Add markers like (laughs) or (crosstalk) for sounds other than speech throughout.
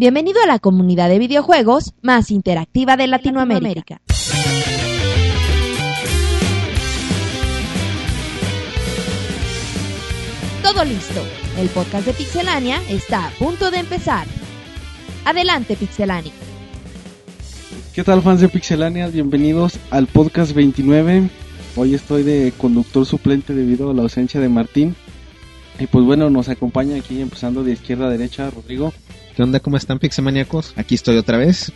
Bienvenido a la comunidad de videojuegos más interactiva de Latinoamérica. Todo listo. El podcast de Pixelania está a punto de empezar. Adelante, Pixelania. ¿Qué tal fans de Pixelania? Bienvenidos al podcast 29. Hoy estoy de conductor suplente debido a la ausencia de Martín. Y pues bueno, nos acompaña aquí empezando de izquierda a derecha Rodrigo. ¿Qué onda? ¿Cómo están, Pixemaniacos? Aquí estoy otra vez.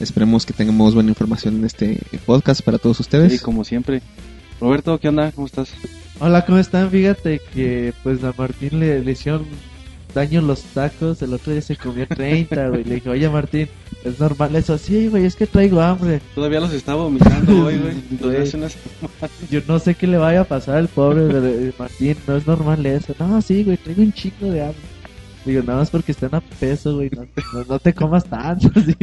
Esperemos que tengamos buena información en este podcast para todos ustedes. Y como siempre. Roberto, ¿qué onda? ¿Cómo estás? Hola, ¿cómo están? Fíjate que pues a Martín le, le hicieron daño los tacos, el otro día se comió 30, güey. Le dije, oye Martín, ¿es normal eso? Sí, güey, es que traigo hambre. Todavía los estaba vomitando (laughs) hoy, güey. Todavía hace unas Yo no sé qué le vaya a pasar al pobre de, Martín, no es normal eso. No, sí, güey, traigo un chico de hambre. Digo, nada más porque están a peso, güey, no, no, no te comas tanto. (laughs) ¿sí?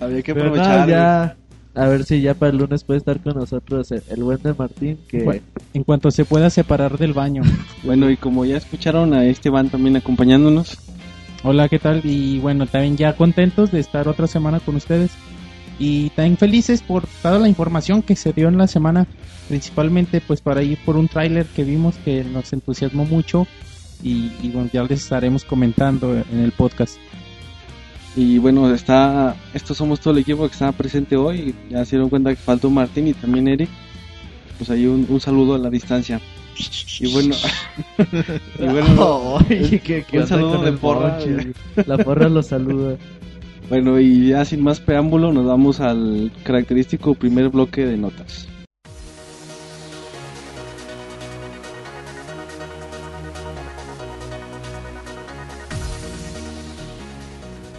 Había que Pero no, aprovechar. ya, a ver si ya para el lunes puede estar con nosotros el, el buen de Martín, que... Bueno, en cuanto se pueda separar del baño. Bueno, y como ya escucharon a Esteban también acompañándonos. Hola, ¿qué tal? Y bueno, también ya contentos de estar otra semana con ustedes. Y también felices por toda la información que se dio en la semana. Principalmente pues para ir por un tráiler que vimos que nos entusiasmó mucho. Y, y bueno, ya les estaremos comentando en el podcast. Y bueno, está, estos somos todo el equipo que está presente hoy. Ya se dieron cuenta que faltó Martín y también Eric. Pues ahí un, un saludo a la distancia. Y bueno, (laughs) y bueno, Ay, qué- qué un onda saludo de porra. La porra lo saluda. bueno, y ya sin más preámbulo, nos vamos al característico primer bloque de notas.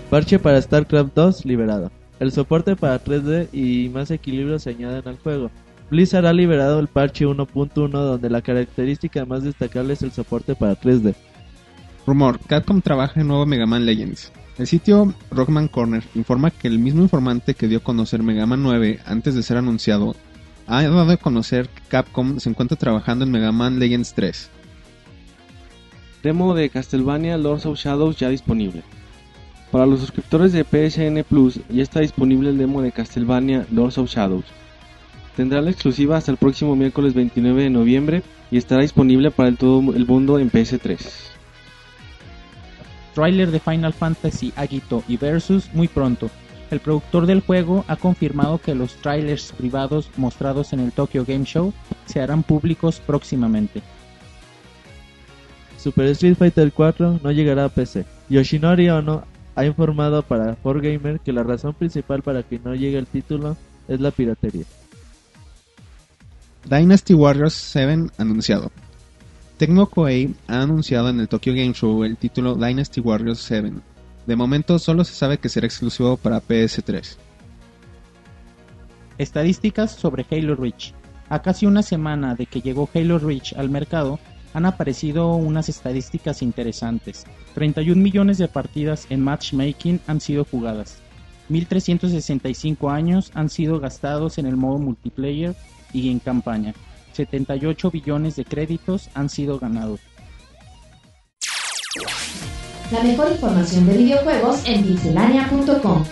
Parche para StarCraft 2 liberado. El soporte para 3D y más equilibrio se añaden al juego. Blizzard ha liberado el parche 1.1 donde la característica más destacable es el soporte para 3D. Rumor, Capcom trabaja en nuevo Mega Man Legends. El sitio Rockman Corner informa que el mismo informante que dio a conocer Mega Man 9 antes de ser anunciado ha dado a conocer que Capcom se encuentra trabajando en Mega Man Legends 3. Demo de Castlevania Lords of Shadows ya disponible. Para los suscriptores de PSN Plus ya está disponible el demo de Castlevania Lords of Shadows. Tendrá la exclusiva hasta el próximo miércoles 29 de noviembre y estará disponible para el todo el mundo en PS3. Trailer de Final Fantasy Agito y Versus muy pronto. El productor del juego ha confirmado que los trailers privados mostrados en el Tokyo Game Show se harán públicos próximamente. Super Street Fighter 4 no llegará a PC. Yoshinori Ono ha informado para 4Gamer que la razón principal para que no llegue el título es la piratería. Dynasty Warriors 7 anunciado. Tecmo Koei ha anunciado en el Tokyo Game Show el título Dynasty Warriors 7. De momento solo se sabe que será exclusivo para PS3. Estadísticas sobre Halo Reach. A casi una semana de que llegó Halo Reach al mercado, han aparecido unas estadísticas interesantes. 31 millones de partidas en matchmaking han sido jugadas. 1365 años han sido gastados en el modo multiplayer y en campaña. 78 billones de créditos han sido ganados. La mejor información de videojuegos en pixelania.com.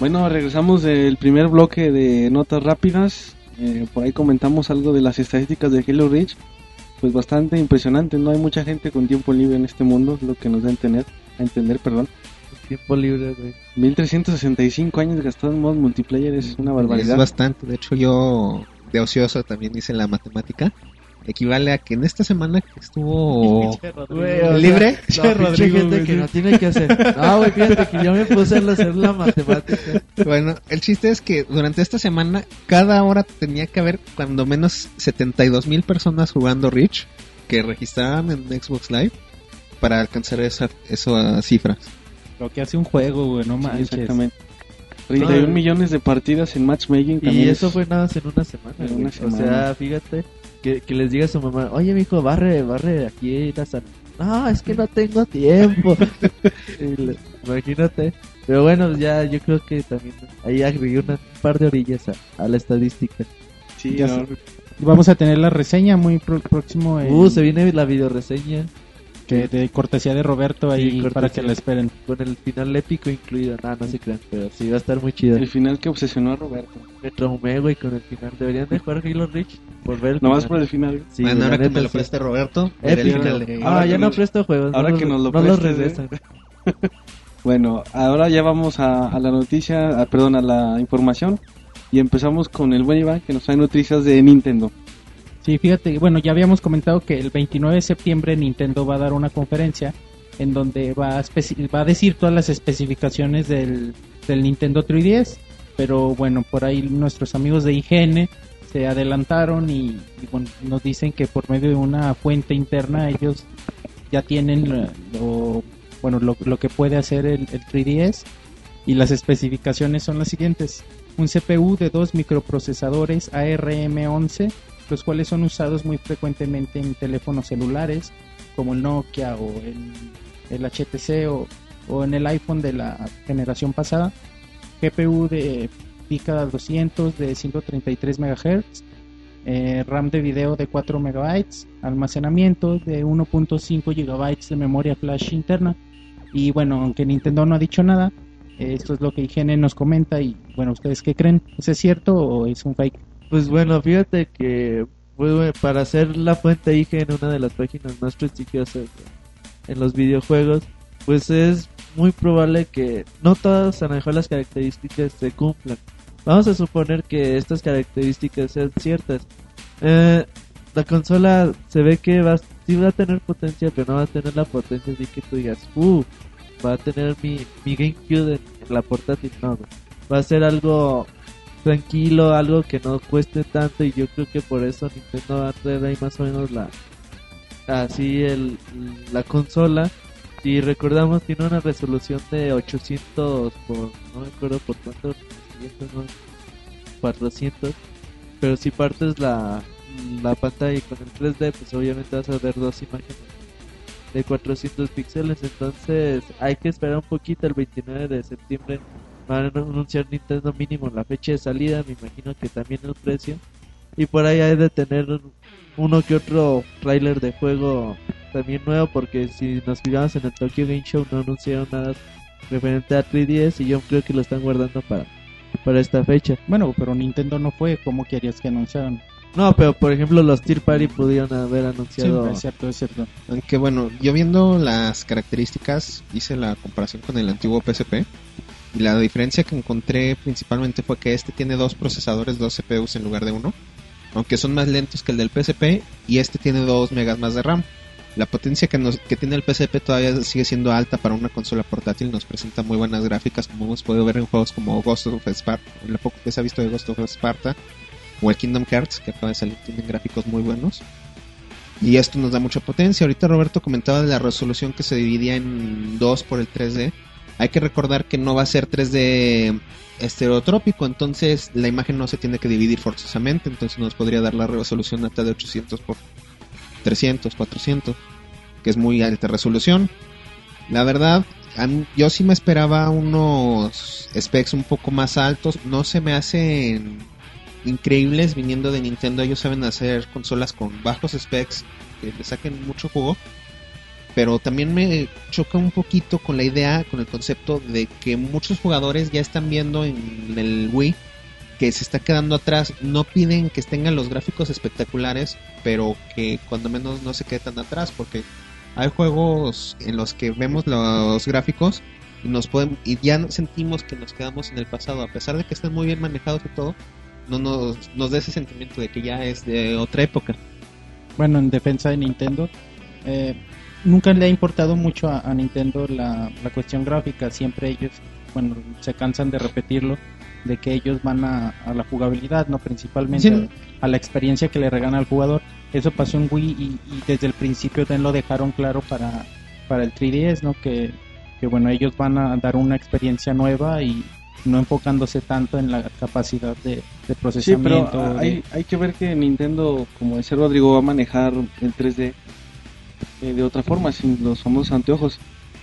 Bueno, regresamos del primer bloque de notas rápidas. Eh, por ahí comentamos algo de las estadísticas de Halo Reach. Pues bastante impresionante, no hay mucha gente con tiempo libre en este mundo, lo que nos da a entender, a entender, perdón. Tiempo libre, güey. 1365 años gastados en modo multiplayer es una barbaridad. Es bastante. De hecho, yo de ocioso también hice la matemática. Equivale a que en esta semana que estuvo (laughs) Güey, o sea, libre, (laughs) No, Rodrigo, gente güey, que sí. no tiene que hacer. No, güey, fíjate que yo me puse a hacer la matemática. Bueno, el chiste es que durante esta semana, cada hora tenía que haber cuando menos 72 mil personas jugando Reach que registraban en Xbox Live para alcanzar esa, esas cifras. Lo que hace un juego, güey, no Sí, manches. exactamente. 31 No, millones de partidas en matchmaking Y también. eso es- fue nada más en una semana. En una O semana. sea, fíjate que, que les diga a su mamá, oye, mijo, barre, barre aquí la sala. No, es que no tengo tiempo. (laughs) Y le- Imagínate. Pero bueno, ya yo creo que también ahí agregué una- un par de orillas a, a la estadística. Sí, Ya no, Y Vamos a tener la reseña muy pro- próximo. en- Uh, se viene la videoreseña. Que de cortesía de Roberto ahí Sí, para que la esperen. Con el final épico incluido. Nada, no se crean, pero sí va a estar muy chido. El final que obsesionó a Roberto. Me traumé, güey, con el final. Deberían de jugar Halo Reach por ver Nomás por el final. Sí, bueno, ahora que me lo preste Roberto, veré el Épico. final de- Ahora Ah, que ya no presto juegos. ahora no que nos lo no los ¿eh? regresan. (laughs) Bueno, ahora ya vamos a, a la noticia, a- perdón, a la información. Y empezamos con el buen Iván que nos trae noticias de Nintendo. Sí, fíjate, bueno, ya habíamos comentado que el 29 de septiembre Nintendo va a dar una conferencia en donde va a, va a decir todas las especificaciones del, Nintendo 3DS. Pero bueno, por ahí nuestros amigos de IGN se adelantaron y, bueno, nos dicen que por medio de una fuente interna ellos ya tienen lo, lo- bueno, lo, lo que puede hacer el, el 3DS y las especificaciones son las siguientes. Un CPU de dos microprocesadores ARM11 los cuales son usados muy frecuentemente en teléfonos celulares como el Nokia o el, el HTC o, o en el iPhone de la generación pasada. GPU de pica 200 de 133 MHz, eh, RAM de video de 4 MB, almacenamiento de 1.5 GB de memoria flash interna. Y bueno, aunque Nintendo no ha dicho nada, eh, esto es lo que IGN nos comenta y bueno, ¿ustedes qué creen? ¿Eso es cierto o es un fake? Pues bueno, fíjate que pues, para hacer la fuente IG en una de las páginas más prestigiosas en los videojuegos, pues es muy probable que no todas a lo mejor las características se cumplan. Vamos a suponer que estas características sean ciertas. Eh, la consola se ve que va, sí va a tener potencia, pero no va a tener la potencia así que tú digas, uh, va a tener mi, mi GameCube en, la portátil. No, va a ser algo tranquilo, algo que no cueste tanto y yo creo que por eso Nintendo va a traer ahí más o menos la así el la consola. Y recordamos tiene una resolución de 800 por no me acuerdo por cuánto 500, no, 400 pero si partes la la pantalla con el 3D pues obviamente vas a ver dos imágenes de 400 píxeles. Entonces hay que esperar un poquito el 29 de septiembre van a anunciar Nintendo mínimo la fecha de salida, me imagino que también el precio. Y por ahí hay de tener uno que otro trailer de juego también nuevo, porque si nos fijamos en el Tokyo Game Show no anunciaron nada referente a 3DS y yo creo que lo están guardando para, para esta fecha. Bueno, pero Nintendo no fue, ¿cómo querías que anunciaran? No, pero por ejemplo los Tier Party pudieron haber Sí, anunciado... es cierto, es cierto. Aunque bueno, yo viendo las características, hice la comparación con el antiguo PSP. Y la diferencia que encontré principalmente fue que este tiene dos procesadores, dos CPUs en lugar de uno. Aunque son más lentos que el del PSP. Y este tiene 2 megas más de RAM. La potencia que, nos, que tiene el PSP todavía sigue siendo alta para una consola portátil. Nos presenta muy buenas gráficas, como hemos podido ver en juegos como Ghost of Sparta. Lo poco que se ha visto de Ghost of Sparta. O el Kingdom Hearts, que acaba de salir, tienen gráficos muy buenos. Y esto nos da mucha potencia. Ahorita Roberto comentaba de la resolución que se dividía en 2 por el 3D. Hay que recordar que no va a ser 3D estereotrópico, entonces la imagen no se tiene que dividir forzosamente, entonces nos podría dar la resolución hasta de 800 por 300, 400, que es muy alta resolución. La verdad, yo sí me esperaba unos specs un poco más altos, no se me hacen increíbles viniendo de Nintendo, ellos saben hacer consolas con bajos specs que le saquen mucho jugo pero también me choca un poquito con la idea, con el concepto de que muchos jugadores ya están viendo en el Wii que se está quedando atrás. No piden que tengan los gráficos espectaculares, pero que cuando menos no se quede atrás, porque hay juegos en los que vemos los gráficos y nos podemos y ya sentimos que nos quedamos en el pasado, a pesar de que están muy bien manejados y todo, no nos, nos da ese sentimiento de que ya es de otra época. Bueno, en defensa de Nintendo, eh, nunca le ha importado mucho a, a Nintendo la, la cuestión gráfica. Siempre ellos, bueno, se cansan de repetirlo, de que ellos van a, a la jugabilidad, no principalmente Sí. a la experiencia que le regala al jugador. Eso pasó en Wii y, y desde el principio también lo dejaron claro para, para el 3DS, ¿no? Que, que bueno, ellos van a dar una experiencia nueva y no enfocándose tanto en la capacidad de, de Sí, procesamiento. pero de- hay, hay que ver que Nintendo, como decía Rodrigo, va a manejar el 3D eh, de otra forma, sin los famosos anteojos.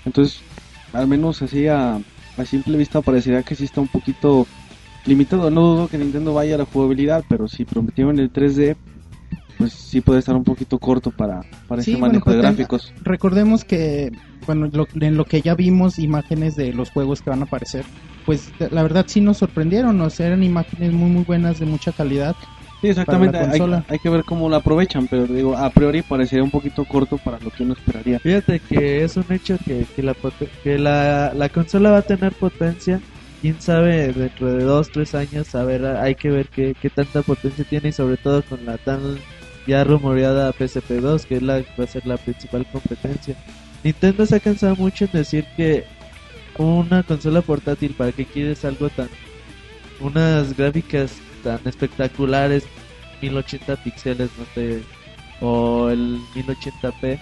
Entonces, al menos así a, a simple vista parecería que sí está un poquito limitado. No dudo que Nintendo vaya a la jugabilidad, pero si prometieron el 3D, pues sí puede estar un poquito corto para, para Sí, este bueno, manejo pues, de ten- gráficos. Recordemos que, bueno, lo- en lo que ya vimos imágenes de los juegos que van a aparecer, pues la verdad sí nos sorprendieron, o sea, eran imágenes muy muy buenas de mucha calidad. Sí, exactamente. la Hay, hay que ver cómo lo aprovechan, pero digo, a priori parecería un poquito corto para lo que uno esperaría. Fíjate que es un hecho que, que, la, que la, la consola va a tener potencia. Quién sabe, dentro de dos, tres años, a ver, hay que ver qué, qué tanta potencia tiene y sobre todo con la tan ya rumoreada PSP2, que es la va a ser la principal competencia. Nintendo se ha cansado mucho en decir que una consola portátil, ¿para qué quieres algo tan... unas gráficas tan espectaculares, 1080 píxeles, no sé, o el 1080p,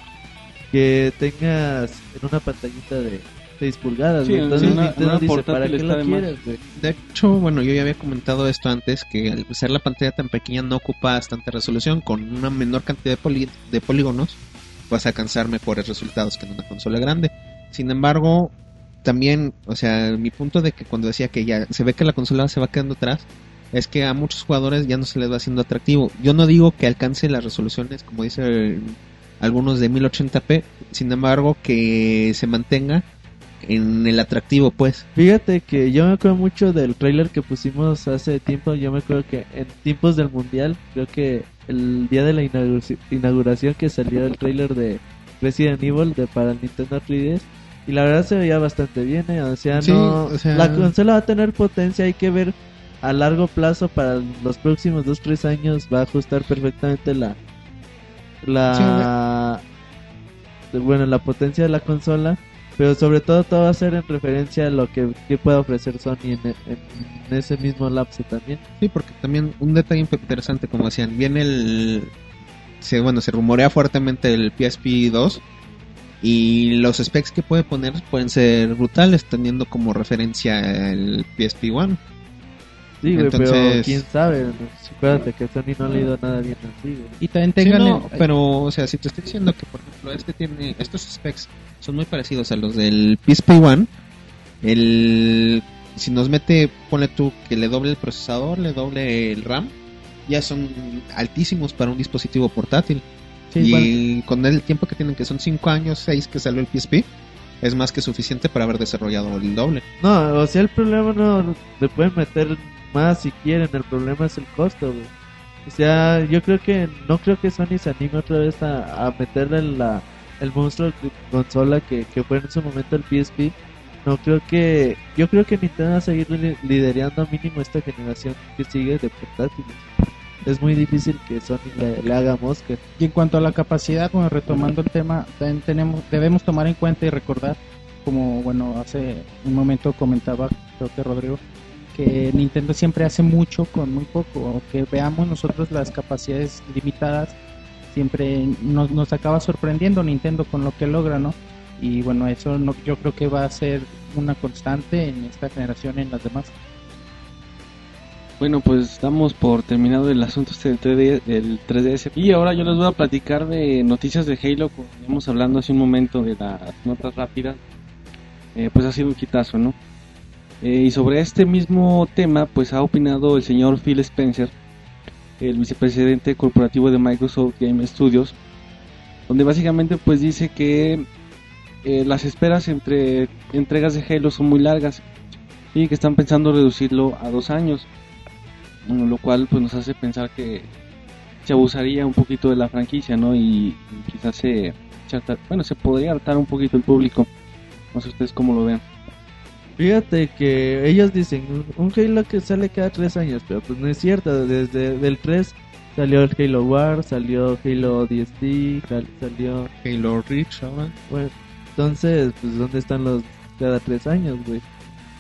que tengas en una pantallita de 6 pulgadas. Sí. Entonces en una- Nintendo una dice, ¿para qué lo de más". quieres, güey? De hecho, bueno, yo ya había comentado esto antes, que al ser la pantalla tan pequeña no ocupa bastante resolución, con una menor cantidad de, poli- de polígonos vas a alcanzar mejores resultados que en una consola grande. Sin embargo, también, o sea, mi punto de que cuando decía que ya se ve que la consola se va quedando atrás, es que a muchos jugadores ya no se les va haciendo atractivo. Yo no digo que alcance las resoluciones, como dice algunos de 1080p, sin embargo, que se mantenga en el atractivo, pues. Fíjate que yo me acuerdo mucho del trailer que pusimos hace tiempo. Yo me acuerdo que en tiempos del mundial, creo que el día de la inauguraci- inauguración que salió el trailer de Resident Evil de para el Nintendo 3DS. Y la verdad se veía bastante bien, ¿eh? o sea, Sí, no, o sea- la consola va a tener potencia, hay que ver a largo plazo para los próximos 2-3 años va a ajustar perfectamente la la bueno, la potencia de la consola, pero sobre todo todo va a ser en referencia a lo que, que pueda ofrecer Sony en, en ese mismo lapso también. Sí, porque también un detalle interesante, como decían, viene el... Se, bueno, se rumorea fuertemente el PSP 2 y los specs que puede poner pueden ser brutales, teniendo como referencia el PSP 1. Sí, güey, pero Entonces- quién sabe, acuérdate que Sony no ha leído nada bien así, güey. Y también Sí, tengan... no, el- pero, o sea, si te estoy diciendo que, por ejemplo, este tiene... Estos specs son muy parecidos a los del PSP 1, el... Si nos mete, ponle tú que le doble el procesador, le doble el RAM, ya son altísimos para un dispositivo portátil. sí, y bueno, con el tiempo que tienen, que son 5 años, 6 que salió el PSP, es más que suficiente para haber desarrollado el doble. No, o sea, el problema no le pueden meter más si quieren, el problema es el costo, güey. O sea, yo creo que no creo que Sony se anime otra vez a, a meterle la, el monstruo de consola que, que fue en su momento el PSP. No creo que yo creo que Nintendo va a seguir li- liderando mínimo esta generación que sigue de portátiles. Es muy difícil que Sony le, le haga mosca. y en cuanto a la capacidad, bueno, retomando el tema, tenemos, debemos tomar en cuenta y recordar, como bueno, hace un momento comentaba, creo que Rodrigo, que Nintendo siempre hace mucho con muy poco, o que veamos nosotros las capacidades limitadas, siempre nos, nos acaba sorprendiendo Nintendo con lo que logra, ¿no? Y bueno, eso no, yo creo que va a ser una constante en esta generación y en las demás. Bueno, pues estamos por terminado el asunto este del 3DS, del 3DS. Y ahora yo les voy a platicar de noticias de Halo, como estuvimos hablando hace un momento de las notas rápidas. Eh, pues ha sido un quitazo, ¿no? Eh, y sobre este mismo tema, pues ha opinado el señor Phil Spencer, el vicepresidente corporativo de Microsoft Game Studios, donde básicamente pues dice que eh, las esperas entre entregas de Halo son muy largas y que están pensando reducirlo a dos años. Lo cual pues nos hace pensar que se abusaría un poquito de la franquicia, ¿no? Y, quizás se, se bueno, se podría hartar un poquito el público. No sé ustedes cómo lo ven. Fíjate que ellos dicen un Halo que sale cada tres años, pero pues no es cierto. Desde del 3 salió el Halo War, salió Halo DST, sal- salió. Halo Reach ahora. Bueno, entonces, pues ¿dónde están los cada tres años, güey?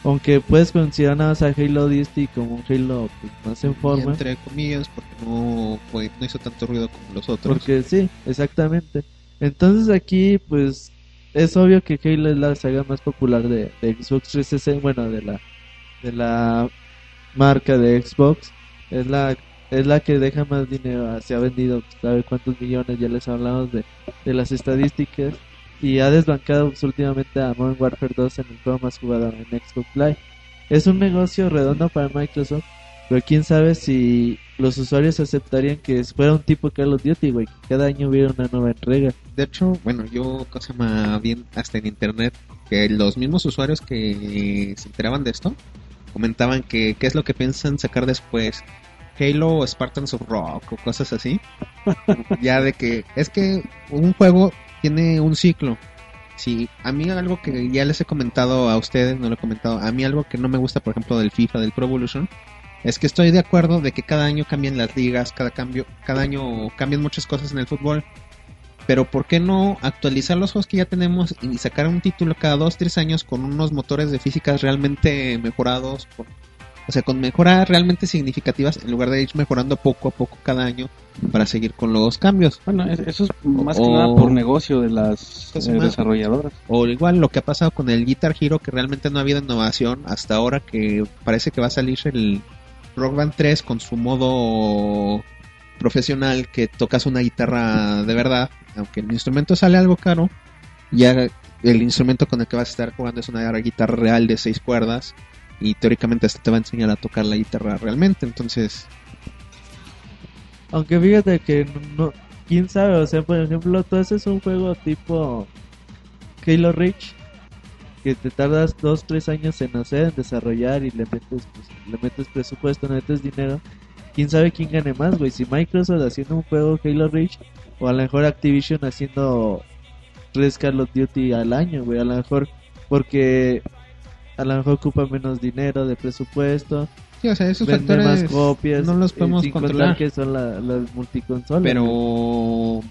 Aunque puedes considerar nada más a Halo DST como un Halo pues, más en Y forma. entre comillas, porque no, no hizo tanto ruido como los otros. Porque sí, exactamente. Entonces aquí, pues, es obvio que Halo es la saga más popular de, de Xbox 360, bueno, de la, de la marca de Xbox. Es la, es la que deja más dinero, se ha vendido, sabe cuántos millones, ya les hablamos de, de las estadísticas. Y ha desbancado pues, últimamente a Modern Warfare 2 en el juego más jugado en Xbox Live. Es un negocio redondo para Microsoft, pero quién sabe si los usuarios aceptarían que fuera un tipo Call of Duty, güey, que cada año hubiera una nueva entrega. De hecho, bueno, yo cosa más bien hasta en internet que los mismos usuarios que se enteraban de esto comentaban que qué es lo que piensan sacar después. Halo o Spartans of Rock o cosas así. (laughs) ya de que es que un juego tiene un ciclo. Sí, a mí algo que ya les he comentado a ustedes, no lo he comentado, a mí algo que no me gusta, por ejemplo, del FIFA, del Pro Evolution, es que estoy de acuerdo de que cada año cambian las ligas, cada cambio, cada año cambian muchas cosas en el fútbol. Pero ¿por qué no actualizar los juegos que ya tenemos y sacar un título cada dos, tres años con unos motores de físicas realmente mejorados? por- o sea, con mejoras realmente significativas en lugar de ir mejorando poco a poco cada año para seguir con los cambios. Bueno, es- eso es más que nada por negocio de las eh, desarrolladoras. O igual lo que ha pasado con el Guitar Hero, que realmente no ha habido innovación hasta ahora, que parece que va a salir el Rock Band 3 con su modo profesional, que tocas una guitarra de verdad, aunque el instrumento sale algo caro, ya el instrumento con el que vas a estar jugando es una guitarra real de seis cuerdas y teóricamente hasta te va a enseñar a tocar la guitarra realmente, entonces Aunque fíjate que quién sabe, o sea, por ejemplo, tú haces un juego tipo Halo Reach que te tardas dos, tres años en hacer, en desarrollar y le metes, pues, le metes presupuesto, le metes dinero. Quién sabe quién gane más, güey, si Microsoft haciendo un juego Halo Reach o a lo mejor Activision haciendo tres Call of Duty al año, güey, a lo mejor porque a lo mejor ocupa menos dinero de presupuesto, sí, o sea, esos vende más factores copias, no los eh, podemos sin contar controlar. que son la- las multiconsolas. güey. Pero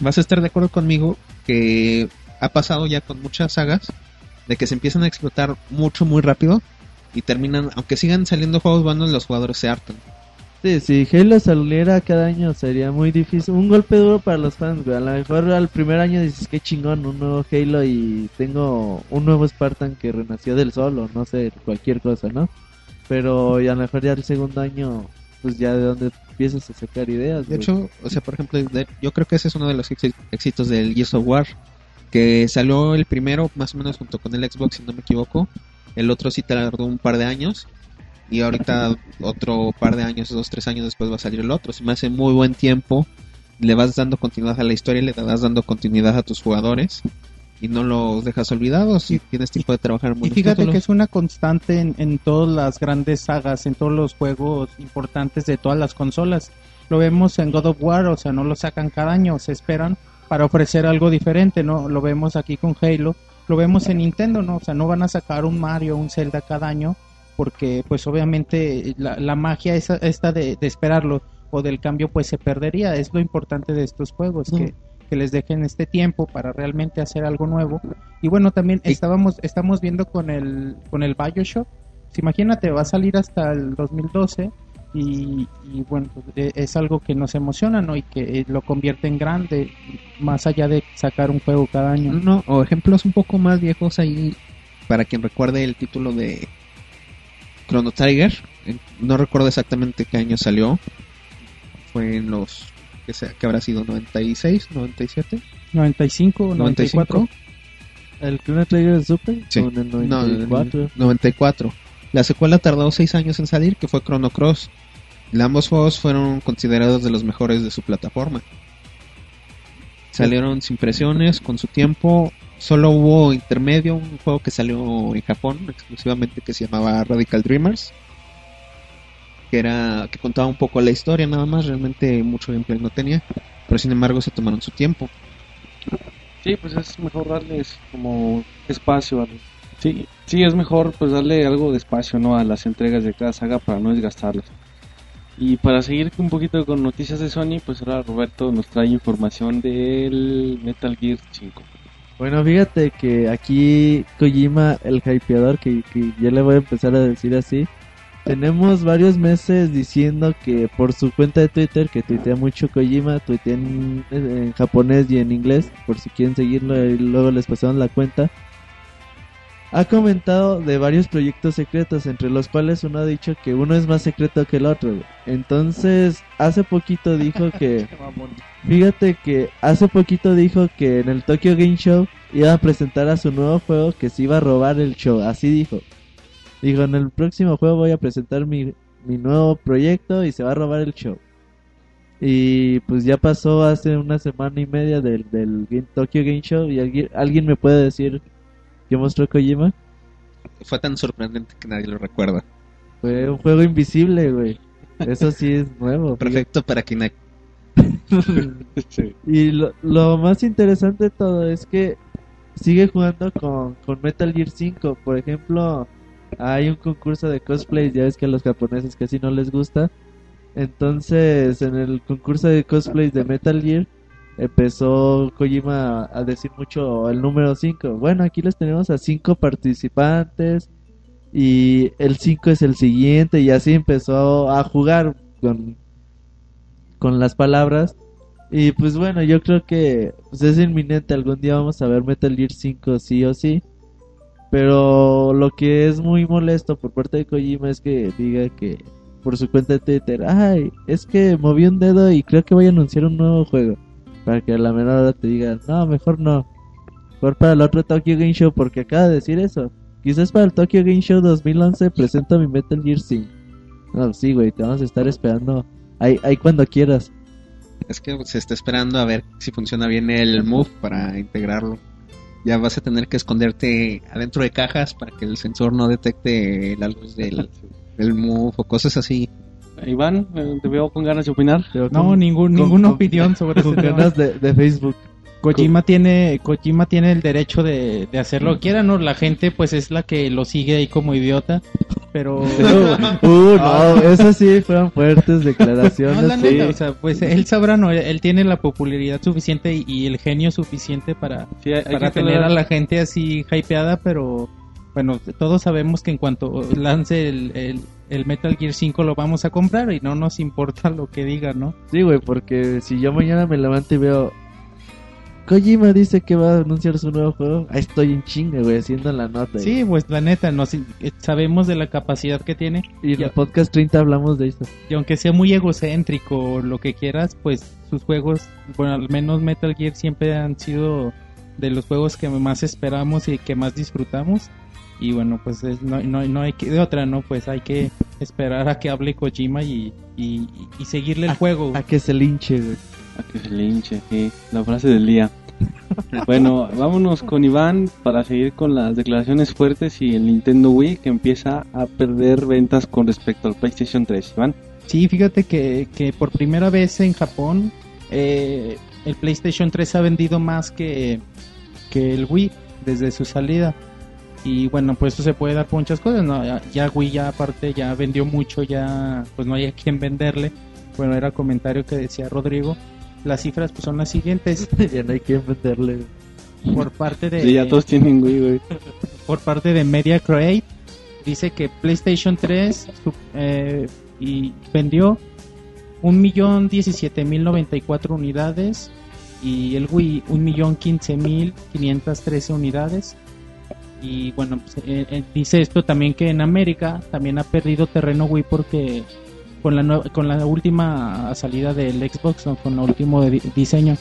vas a estar de acuerdo conmigo que ha pasado ya con muchas sagas de que se empiezan a explotar mucho muy rápido y terminan, aunque sigan saliendo juegos buenos, los jugadores se hartan. Sí, si Halo saliera cada año sería muy difícil. Un golpe duro para los fans, güey. A lo mejor al primer año dices que chingón, un nuevo Halo y tengo un nuevo Spartan que renació del sol o no sé, cualquier cosa, ¿no? Pero y a lo mejor ya el segundo año, pues ya de donde empiezas a sacar ideas. De güey. hecho, o sea, por ejemplo, yo creo que ese es uno de los éxi- éxitos del Gears of War, que salió el primero más o menos junto con el Xbox, si no me equivoco. El otro sí tardó un par de años. Y ahorita otro par de años, dos, tres años después va a salir el otro. Se me hace muy buen tiempo. Le vas dando continuidad a la historia, le vas dando continuidad a tus jugadores. Y no los dejas olvidados y tienes tiempo de trabajar en Y fíjate títulos. que es una constante en, en todas las grandes sagas, en todos los juegos importantes de todas las consolas. Lo vemos en God of War, o sea, no lo sacan cada año, se esperan para ofrecer algo diferente, ¿no? Lo vemos aquí con Halo, lo vemos en Nintendo, ¿no? O sea, no van a sacar un Mario, un Zelda cada año, porque pues obviamente la, la magia esa, esta de, de esperarlo o del cambio pues se perdería. Es lo importante de estos juegos, que, que les dejen este tiempo para realmente hacer algo nuevo. Y bueno, también estábamos, estamos viendo con el, con el Bioshock. Pues imagínate, va a salir hasta el 2012 y, y bueno, pues, e- es algo que nos emociona, ¿no? Y que eh, lo convierte en grande, más allá de sacar un juego cada año. No, o ejemplos un poco más viejos ahí, para quien recuerde el título de Chrono Trigger. eh, No recuerdo exactamente qué año salió. Fue en los. que, sea, que habrá sido? ¿96? ¿97? 95, 94. ¿95? ¿El Chrono Trigger de Super? Sí. ¿O en el No, 94? en 94. La secuela tardó 6 años en salir, que fue Chrono Cross. Ambos juegos fueron considerados de los mejores de su plataforma. Salieron sin presiones, con su tiempo. Solo hubo intermedio, un juego que salió en Japón exclusivamente que se llamaba Radical Dreamers. Que era que contaba un poco la historia nada más, realmente mucho gameplay no tenía. Pero sin embargo se tomaron su tiempo. Sí, pues es mejor darles como espacio. a- Sí, sí, es mejor pues darle algo de espacio ¿no? a las entregas de cada saga para no desgastarlas. Y para seguir un poquito con noticias de Sony, pues ahora Roberto nos trae información del Metal Gear 5. Bueno, fíjate que aquí Kojima, el hypeador, que, que ya le voy a empezar a decir así, tenemos varios meses diciendo que por su cuenta de Twitter, que tuitea mucho Kojima, tuitea en, en japonés y en inglés, por si quieren seguirlo y luego les pasaron la cuenta, ha comentado de varios proyectos secretos, entre los cuales uno ha dicho que uno es más secreto que el otro. Entonces, hace poquito dijo (laughs) que... Fíjate que hace poquito dijo que en el Tokyo Game Show iba a presentar a su nuevo juego que se iba a robar el show. Así dijo. Dijo, en el próximo juego voy a presentar mi, mi nuevo proyecto y se va a robar el show. Y pues ya pasó hace una semana y media del, del Game- Tokyo Game Show y alguien, alguien me puede decir qué mostró Kojima. Fue tan sorprendente que nadie lo recuerda. Fue un juego invisible, güey. Eso sí es nuevo. (laughs) Perfecto para Kinect. (laughs) Y lo, lo más interesante de todo es que sigue jugando con, con Metal Gear 5. Por ejemplo, hay un concurso de cosplay, ya ves que a los japoneses casi no les gusta. Entonces, en el concurso de cosplays de Metal Gear, empezó Kojima a decir mucho el número 5. Bueno, aquí les tenemos a 5 participantes y el 5 es el siguiente y así empezó a jugar con, con las palabras. Y pues bueno, yo creo que pues, es inminente, algún día vamos a ver Metal Gear 5 sí o sí. Pero lo que es muy molesto por parte de Kojima es que diga que por su cuenta de Twitter, ay, es que moví un dedo y creo que voy a anunciar un nuevo juego. Para que a la menor hora te digan, no, mejor no. Mejor para el otro Tokyo Game Show porque acaba de decir eso. Quizás para el Tokyo Game Show 2011 presento mi Metal Gear 5. No, sí, güey, te vamos a estar esperando ahí, ahí cuando quieras. Es que se está esperando a ver si funciona bien el Move para integrarlo. Ya vas a tener que esconderte adentro de cajas para que el sensor no detecte la luz del, del Move o cosas así. Iván, eh, te veo con ganas de opinar. No, con- ningún, con- ninguna con- opinión (laughs) sobre con ganas de, de Facebook. Kojima tiene, Kojima tiene el derecho de, de hacer lo que quiera, ¿no? La gente pues es la que lo sigue ahí como idiota, pero... (laughs) (laughs) Uh, no, eso sí fueron fuertes No, declaraciones. la sí. neta, o sea, pues él sabrá, ¿no? Él tiene la popularidad suficiente y, y el genio suficiente para, Sí, hay- para tener aclarar- a la gente así hypeada, pero bueno, todos sabemos que en cuanto lance el, el, el Metal Gear 5 lo vamos a comprar y no nos importa lo que diga, ¿no? Sí, güey, porque si yo mañana me levanto y veo. Kojima dice que va a anunciar su nuevo juego. Ahí estoy en chinga, güey, haciendo la nota. Sí, pues la neta, nos, eh, sabemos de la capacidad que tiene Y en el podcast 30 hablamos de esto. y aunque sea muy egocéntrico o lo que quieras, pues sus juegos, bueno, al menos Metal Gear siempre han sido de los juegos que más esperamos y que más disfrutamos. Y bueno, pues es- no, no, no hay que, de otra, ¿no? Pues hay que esperar a que hable Kojima y, y, y seguirle el juego. A que se linche, güey. A que se linche, sí, la frase del día. bueno, vámonos con Iván para seguir con las declaraciones fuertes y el Nintendo Wii que empieza a perder ventas con respecto al PlayStation 3. Iván, Sí, fíjate que, que por primera vez en Japón eh, el PlayStation 3 ha vendido más que, que el Wii desde su salida. Y bueno, pues esto se puede dar por muchas cosas. ¿no? Ya, Wii ya aparte ya vendió mucho, ya pues no hay a quien venderle. Bueno, era comentario que decía Rodrigo. Las cifras pues son las siguientes (laughs) ya no hay que meterle. por parte de sí, ya todos tienen Wii, güey. (laughs) por parte de Media Create dice que PlayStation 3 su- eh, y vendió 1.017.094 unidades y el Wii 1.015.513 unidades y bueno pues, eh, eh, dice esto también que en América también ha perdido terreno Wii porque con la nue- con la última salida del Xbox ¿no? con el último di- diseño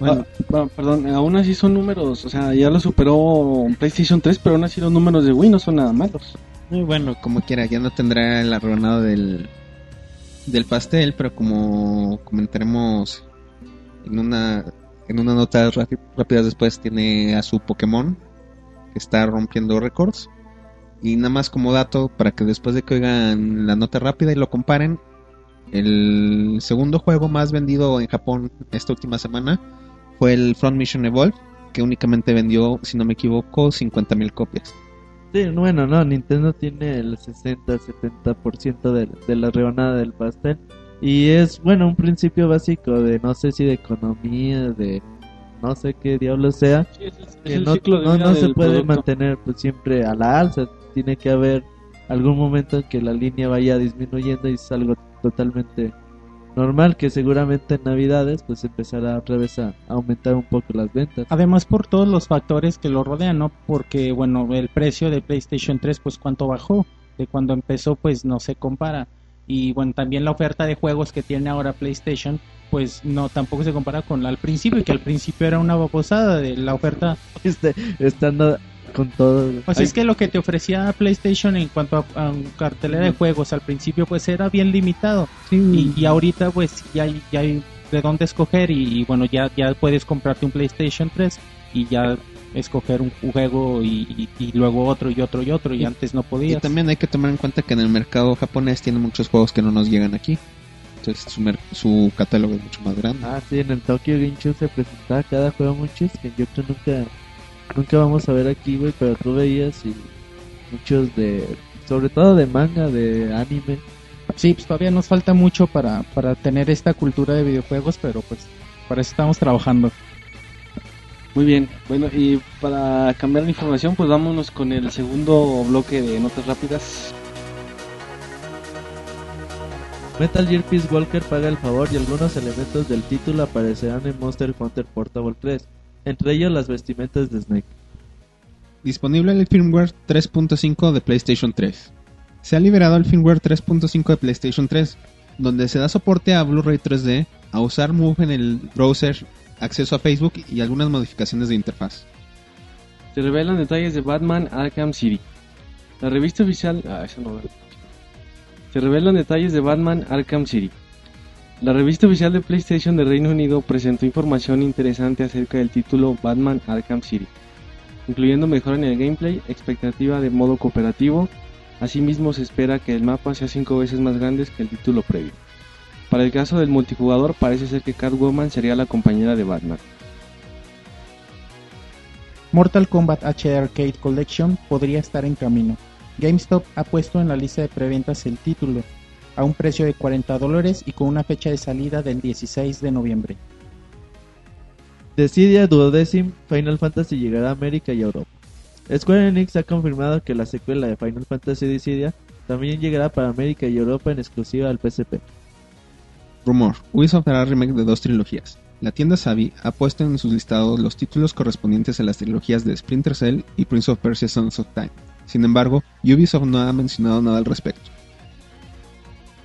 Ah, ah, perdón, aún así son números, o sea, ya lo superó PlayStation 3, pero aún así los números de Wii no son nada malos. Muy bueno, como quiera, ya no tendrá la rebanada del, del pastel, pero como comentaremos en una, en una nota rápi- rápida después, tiene a su Pokémon, que está rompiendo récords. Y nada más como dato, para que después de que oigan la nota rápida y lo comparen, el segundo juego más vendido en Japón esta última semana fue el Front Mission Evolve, que únicamente vendió, si no me equivoco, 50.000 copias. Sí, bueno, no, Nintendo tiene el 60-70% de, de la rebanada del pastel. Y es, bueno, un principio básico de no sé si de economía, de no sé qué diablo sea. que no, no- no se puede mantener pues siempre a la alza. Tiene que haber algún momento en que la línea vaya disminuyendo y es algo totalmente normal que seguramente en navidades pues empezará otra vez a aumentar un poco las ventas. Además por todos los factores que lo rodean, ¿no? Porque, bueno, el precio de PlayStation 3, pues cuánto bajó. De cuando empezó, pues no se compara. Y bueno, también la oferta de juegos que tiene ahora PlayStation, pues no, tampoco se compara con la al principio, que al principio era una babosada de la oferta. (laughs) Este, estando con todo. güey. Pues Ay. es que lo que te ofrecía PlayStation en cuanto a, a cartelera de juegos al principio pues era bien limitado y, y ahorita pues ya hay, ya hay de dónde escoger y, y bueno ya ya puedes comprarte un PlayStation 3 y ya escoger un juego y, y- y luego otro y otro y otro y antes no Y podías. también hay que tomar en cuenta que en el mercado japonés tiene muchos juegos que no nos llegan aquí. Entonces su, mer- su catálogo es mucho más grande. Ah, sí, en el Tokyo Game Show se presentaba cada juego muchos que yo creo nunca, nunca vamos a ver aquí, güey, pero tú veías y muchos de, sobre todo de manga, de anime. Sí, pues todavía nos falta mucho para, para tener esta cultura de videojuegos, pero pues para eso estamos trabajando. Muy bien, bueno, y para cambiar la información, pues vámonos con el segundo bloque de notas rápidas. Metal Gear Peace Walker paga el favor y algunos elementos del título aparecerán en Monster Hunter Portable 3, entre ellos las vestimentas de Snake. Disponible el firmware 3.5 de PlayStation 3. Se ha liberado el firmware 3.5 de PlayStation 3, donde se da soporte a Blu-ray 3D, a usar Move en el browser, acceso a Facebook y algunas modificaciones de interfaz. Se revelan detalles de Batman Arkham City. La revista oficial... Ah, esa no Se revelan detalles de Batman Arkham City. La revista oficial de PlayStation de Reino Unido presentó información interesante acerca del título Batman Arkham City, incluyendo mejora en el gameplay, expectativa de modo cooperativo, asimismo se espera que el mapa sea 5 veces más grande que el título previo. Para el caso del multijugador parece ser que Catwoman sería la compañera de Batman. Mortal Kombat HD Arcade Collection podría estar en camino. GameStop ha puesto en la lista de preventas el título a un precio de 40 dólares y con una fecha de salida del 16 de noviembre. Decidia Duodecim Final Fantasy llegará a América y Europa. Square Enix ha confirmado que la secuela de Final Fantasy Dissidia también llegará para América y Europa en exclusiva al PSP. Rumor: Ubisoft hará remake de dos trilogías. La tienda Savi ha puesto en sus listados los títulos correspondientes a las trilogías de Splinter Cell y Prince of Persia Sons of Time. Sin embargo, Ubisoft no ha mencionado nada al respecto.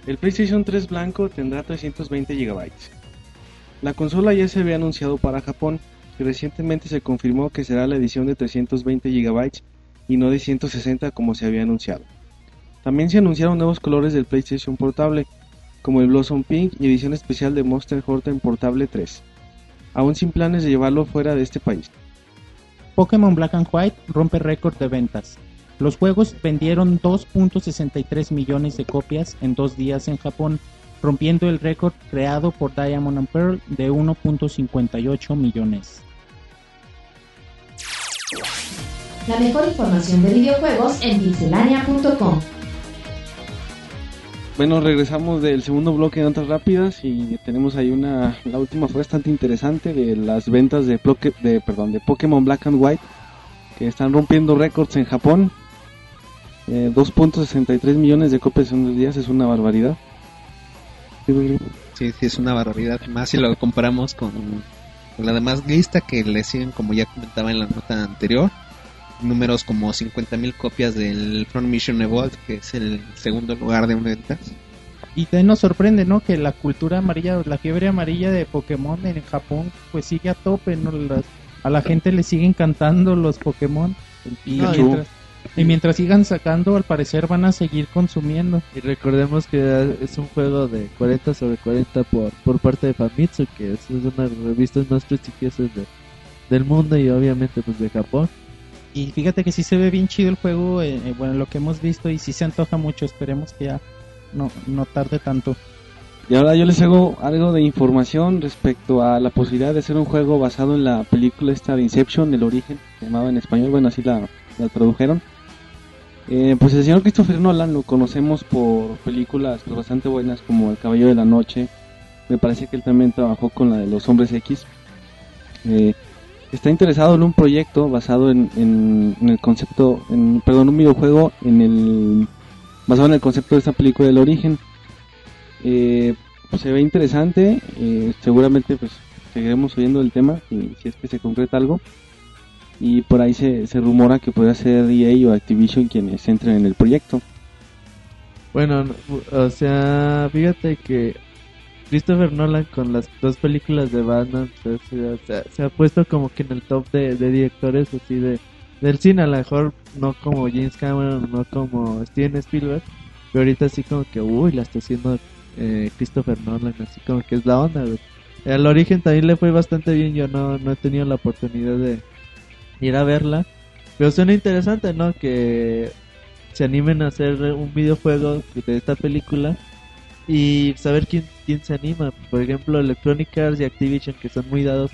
El PlayStation 3 blanco tendrá 320 GB. La consola ya se había anunciado para Japón y recientemente se confirmó que será la edición de 320 GB y no de 160 como se había anunciado. También se anunciaron nuevos colores del PlayStation Portable, como el Blossom Pink y edición especial de Monster Hunter Portable 3, aún sin planes de llevarlo fuera de este país. Pokémon Black and White rompe récord de ventas. Los juegos vendieron 2.63 millones de copias en dos días en Japón, rompiendo el récord creado por Diamond and Pearl de 1.58 millones. La mejor información de videojuegos en pixelania.com. Bueno, regresamos del segundo bloque de notas rápidas y tenemos ahí una, la última fue bastante interesante de las ventas de, de, perdón, de Pokémon Black and White que están rompiendo récords en Japón. Eh, 2.63 millones de copias en dos días es una barbaridad. Sí. Sí, es una barbaridad. Más si lo comparamos con, con la demás lista que le siguen, como ya comentaba en la nota anterior, números como 50.000 copias del Front Mission Evolved, que es el segundo lugar de ventas. Y también nos sorprende, ¿no? Que la cultura amarilla, la fiebre amarilla de Pokémon en Japón, pues sigue a tope, ¿no? Las- a la gente le siguen encantando los Pokémon. Y Pikachu. mientras, y mientras sigan sacando, al parecer van a seguir consumiendo. Y recordemos que es un juego de 40 sobre 40 por, por parte de Famitsu, que es una de las revistas más prestigiosas de- del mundo y obviamente pues de Japón. Y fíjate que sí se ve bien chido el juego, eh, eh, bueno, lo que hemos visto, y sí se antoja mucho. Esperemos que ya no, no tarde tanto. Y ahora yo les hago algo de información respecto a la posibilidad de hacer un juego basado en la película esta de Inception, El Origen, se llamaba en español, bueno, así la, la tradujeron. Eh, pues el señor Christopher Nolan lo conocemos por películas pues, bastante buenas como El Caballero de la Noche. Me parece que él también trabajó con la de los Hombres X. Eh, está interesado en un proyecto basado en, el concepto, en, perdón, un videojuego en el basado en el concepto de esta película del origen. Eh, pues, se ve interesante, eh, seguramente pues seguiremos oyendo el tema y si es que se concreta algo. Y por ahí se, se rumora que podría ser EA o Activision quienes entren en el proyecto. Bueno, no, o sea, fíjate que Christopher Nolan con las dos películas de Batman pues, se, ha puesto como que en el top de, de directores así de, del cine, a lo mejor no como James Cameron, no como Steven Spielberg, pero ahorita así como que, uy, la está haciendo eh, Christopher Nolan, así como que es la onda. Al origen también le fue bastante bien, yo no, no he tenido la oportunidad de ir a verla, pero suena interesante, ¿no? Que se animen a hacer un videojuego de esta película y saber quién, quién se anima. Por ejemplo, Electronic Arts y Activision, que son muy dados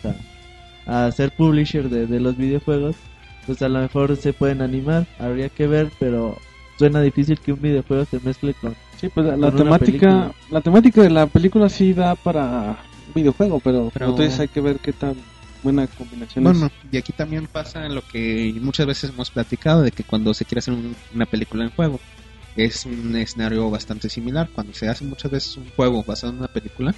a, a ser publisher de, de los videojuegos, pues a lo mejor se pueden animar. Habría que ver, pero suena difícil que un videojuego se mezcle con... Sí, pues la, temática, la temática de la película sí da para videojuego, pero, Pero- entonces hay que ver qué tan buena combinación. Bueno, y aquí también pasa lo que muchas veces hemos platicado, de que cuando se quiere hacer un- una película en juego, es un escenario bastante similar. Cuando se hace muchas veces un juego basado en una película,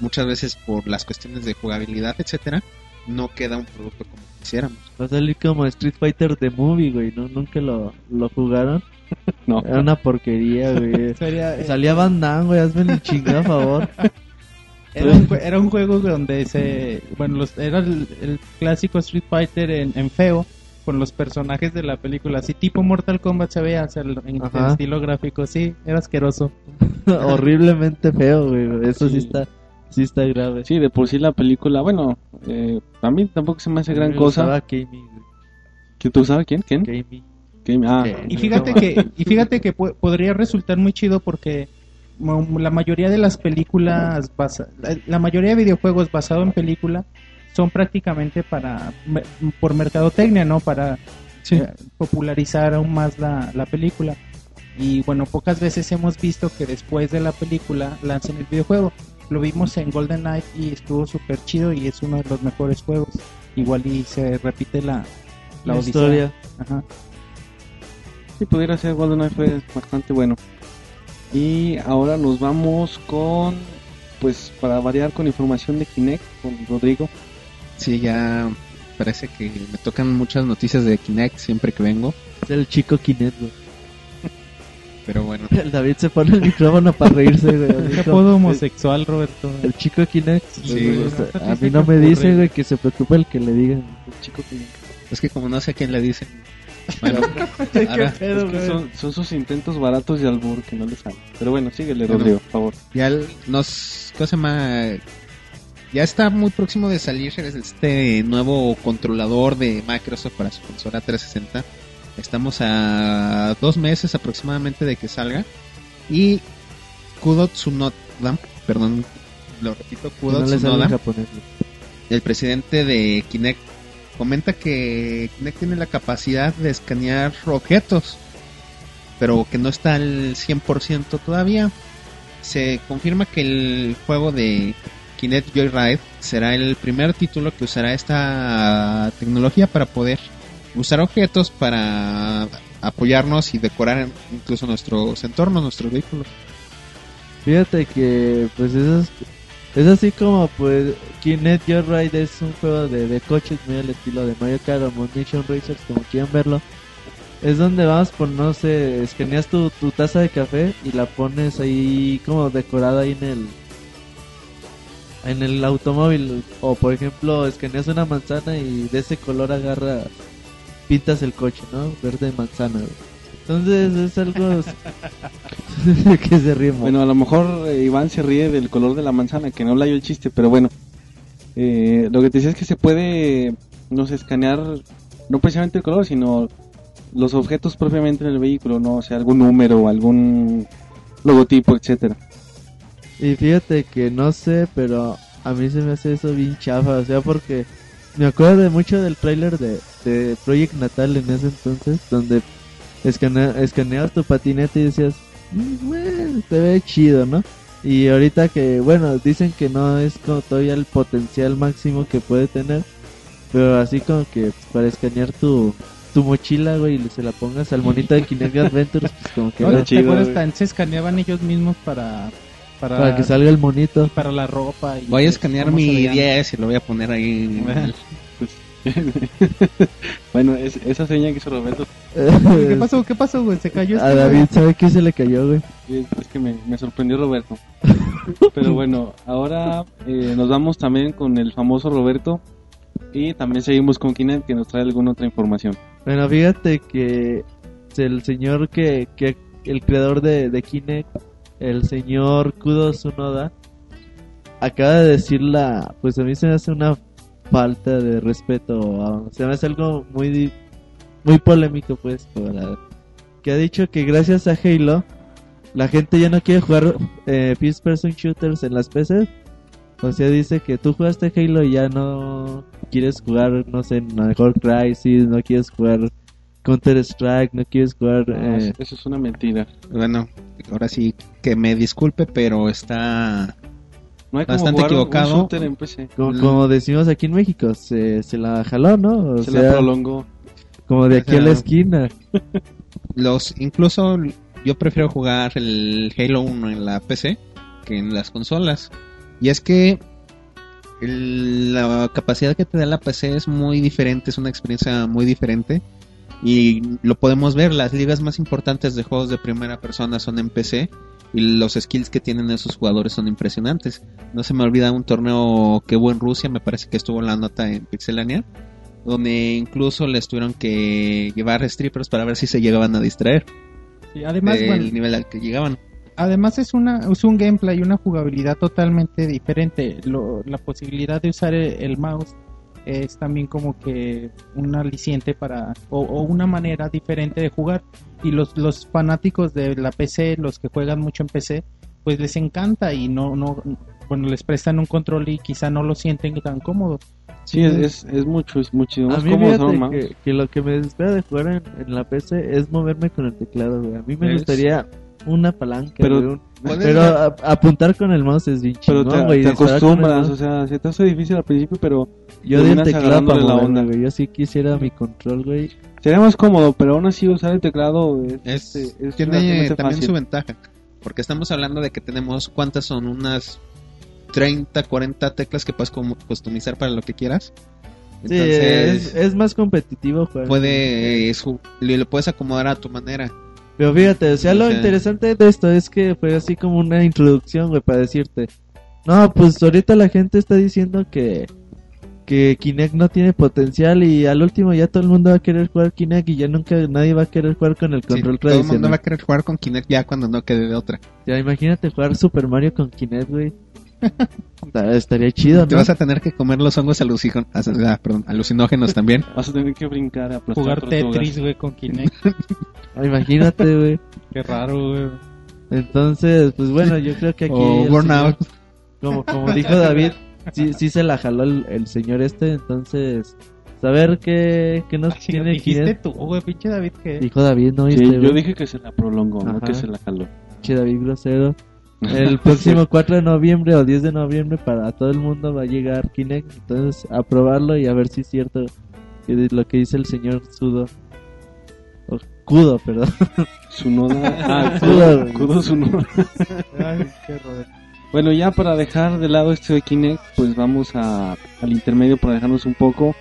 muchas veces por las cuestiones de jugabilidad, etcétera, no queda un producto como quisiéramos. Va a salir como Street Fighter The Movie, güey, ¿no? Nunca lo, lo jugaron. (laughs) No. Era una porquería, güey. (laughs) Sería, eh, Salía Van Damme, güey, hazme el chingado a favor. (laughs) Era un, jue- era un juego donde se. Bueno, los, era el, el clásico Street Fighter en, en feo, con los personajes de la película. Así tipo Mortal Kombat se veía, o sea, el- en, Ajá. el estilo gráfico. Sí, era asqueroso. (laughs) Horriblemente feo, güey. Eso sí. Sí. está sí está grave. Sí, de por sí la película, bueno, eh, a mí tampoco se me hace gran cosa. ¿Que tú sabes quién? ¿Quién? Kami. ¿Quién? Ah. Y fíjate que, y fíjate que podría resultar muy chido porque la mayoría de las películas, basa- la- mayoría de videojuegos basados en película son prácticamente para por mercadotecnia, ¿no? Para sí. eh, popularizar aún más la, la película. Y bueno, pocas veces hemos visto que después de la película lancen el videojuego. Lo vimos en Golden Knight y estuvo súper chido y es uno de los mejores juegos. Igual y se repite la, la, historia. Ajá. Si pudiera ser GoldenEye fue bastante bueno. Y ahora nos vamos con, pues para variar con información de Kinect, con Rodrigo. Sí, ya parece que me tocan muchas noticias de Kinect siempre que vengo, Es el chico Kinect, güey. pero bueno. El (laughs) David se pone el micrófono para reírse, güey. ¿Qué apodo homosexual, Roberto? El chico Kinect. Sí. O sea, a mí no me dice, güey, que se preocupe el que le digan. El chico Kinect. Es que como no sé a quién le dicen. Bueno, (laughs) ahora, Es que son, son sus intentos baratos de albur que no les salen. Pero bueno, síguele, Bueno. Rodrigo, por favor. ya el- nos ¿cómo se llama? ya está muy próximo de salir este nuevo controlador de Microsoft para su consola 360 estamos a dos meses aproximadamente de que salga y Kudo Tsunoda perdón lo repito Kudo No Tsunoda el presidente de Kinect comenta que Kinect tiene la capacidad de escanear objetos, pero que no está al 100% todavía. Se confirma que el juego de Kinect Joyride será el primer título que usará esta tecnología para poder usar objetos para apoyarnos y decorar incluso nuestros entornos, nuestros vehículos. Fíjate que, pues, eso es, así como, pues, Kinect Joyride es un juego de, de coches muy al estilo de Mario Kart o Mission Racers, como quieran verlo. Es donde vamos por, no sé, escaneas tu, tu taza de café y la pones ahí como decorada ahí en el en el automóvil o por ejemplo escaneas una manzana y de ese color agarra pintas el coche, ¿no? Verde manzana. Entonces es algo (laughs) que se ríe. Bueno, a lo mejor eh, Iván se ríe del color de la manzana, que no le el chiste, pero bueno. Eh, lo que te decía es que se puede, no sé, escanear, no precisamente el color, sino los objetos propiamente en el vehículo, no o sea, algún número, algún logotipo, etcétera. Y fíjate que no sé, pero a mí se me hace eso bien chafa, o sea, porque me acuerdo de mucho del tráiler de, de Project Natal en ese entonces, donde escanea, escaneabas tu patineta y decías, "Mm, bueno, te ve chido, ¿no? Y ahorita que, bueno, dicen que no es como todavía el potencial máximo que puede tener, pero así como que para escanear tu, tu mochila, güey, y se la pongas al monito de Kinect (laughs) Adventures, pues como que Qué ¿Te chido, acuerdas? También se escaneaban ellos mismos para... Para, para que salga el monito. para la ropa. Y Voy a escanear cómo se mi veían. 10 y lo voy a poner ahí. (laughs) (laughs) bueno, es, esa seña que hizo Roberto ¿Qué (laughs) pasó? ¿Qué pasó, güey? Se cayó A este, David, güey. ¿sabe qué se le cayó, güey? es, es que me, me sorprendió Roberto. Pero bueno, ahora eh, nos vamos también con el famoso Roberto y también seguimos con Kinect que nos trae alguna otra información. Bueno, fíjate que el señor que, que el creador de, de Kinect, el señor Kudo Tsunoda, acaba de decir la, pues a mí se me hace una falta de respeto, a- se me hace algo muy muy polémico pues, para- que ha dicho que gracias a Halo la gente ya no quiere jugar eh, first person shooters en las PCs. O sea, dice que tú jugaste Halo y ya no quieres jugar, no sé, mejor Crisis, no quieres jugar Counter Strike, no quieres jugar No, eh, Eso es una mentira. Bueno, ahora sí que me disculpe, pero está No hay como Bastante equivocado. un shooter en PC. como, como decimos aquí en México, se, se la jaló, ¿no? O Se sea, la prolongó. como de aquí a la esquina. (laughs) los incluso yo prefiero jugar el Halo 1 en la PC que en las consolas. Y es que el- la capacidad que te da la PC es muy diferente, es una experiencia muy diferente. Y lo podemos ver, las ligas más importantes de juegos de primera persona son en PC y los skills que tienen esos jugadores son impresionantes. No se me olvida un torneo que hubo en Rusia, me parece que estuvo la nota en Pixelania, donde incluso les tuvieron que llevar strippers para ver si se llegaban a distraer Sí, además, del bueno, nivel al que llegaban. además es una es un gameplay, una jugabilidad totalmente diferente. Lo- la posibilidad de usar el, el mouse es también como que un aliciente para o, o una manera diferente de jugar y los los fanáticos de la PC, los que juegan mucho en PC, pues les encanta y no no bueno, les prestan un control y quizá no lo sienten tan cómodo. Sí, es, es, es mucho, es muchísimo A más mí cómodo que, que lo que me desespera de jugar en, en la PC es moverme con el teclado, güey. A mí me Es- gustaría una palanca, Pero- güey, un- Puedes pero ver- a- apuntar con el mouse es bien Pero chingón, te, güey. te disparar con el acostumbras, o sea, se te hace difícil al principio, pero Yo di el teclado para la onda. güey. Yo sí quisiera mi control, güey. sería más cómodo, pero aún así usar el teclado es, Es, este, es tiene también fácil. su ventaja, porque estamos hablando de que tenemos, ¿cuántas son? Unas 30, 40 teclas que puedes como- customizar para lo que quieras. Sí, es, Entonces, es más competitivo jugar. puede, es ju- lo, lo puedes acomodar a tu manera. Pero fíjate, o sea, lo interesante de esto es que fue así como una introducción, güey, para decirte. No, pues ahorita la gente está diciendo que que Kinect no tiene potencial y al último ya todo el mundo va a querer jugar Kinect y ya nunca nadie va a querer jugar con el Sí, control todo el mundo tradicional. va a querer jugar con Kinect ya cuando no quede de otra. Ya imagínate jugar Super Mario con Kinect, güey. Estaría chido, Te ¿no? vas a tener que comer los hongos ah, perdón, alucinógenos también. Vas a tener que brincar, aplastar Jugar. Tetris, güey, con Kinect. (laughs) Ah, Imagínate, (laughs) güey. Qué raro, güey. Entonces, pues bueno, yo creo que aquí O el Burnout. señor- como como (laughs) dijo David, sí, sí se la jaló el, el señor este, entonces saber qué, qué nos Así tiene dijiste tú, güey, pinche David, que Dijo David, ¿no? Sí, ¿Viste, yo dije que se la prolongó, no que se la jaló. Pinche David grosero. (laughs) El próximo 4 de noviembre o 10 de noviembre para todo el mundo va a llegar Kinect, entonces a probarlo y a ver si es cierto que lo que dice el señor Sudo. O Kudo, perdón. Su noda. (laughs) Ah, Kudo, Kudo, güey. Kudo su noda. Ay, qué raro. Bueno, ya para dejar de lado esto de Kinect, pues vamos a, al intermedio para dejarnos un poco.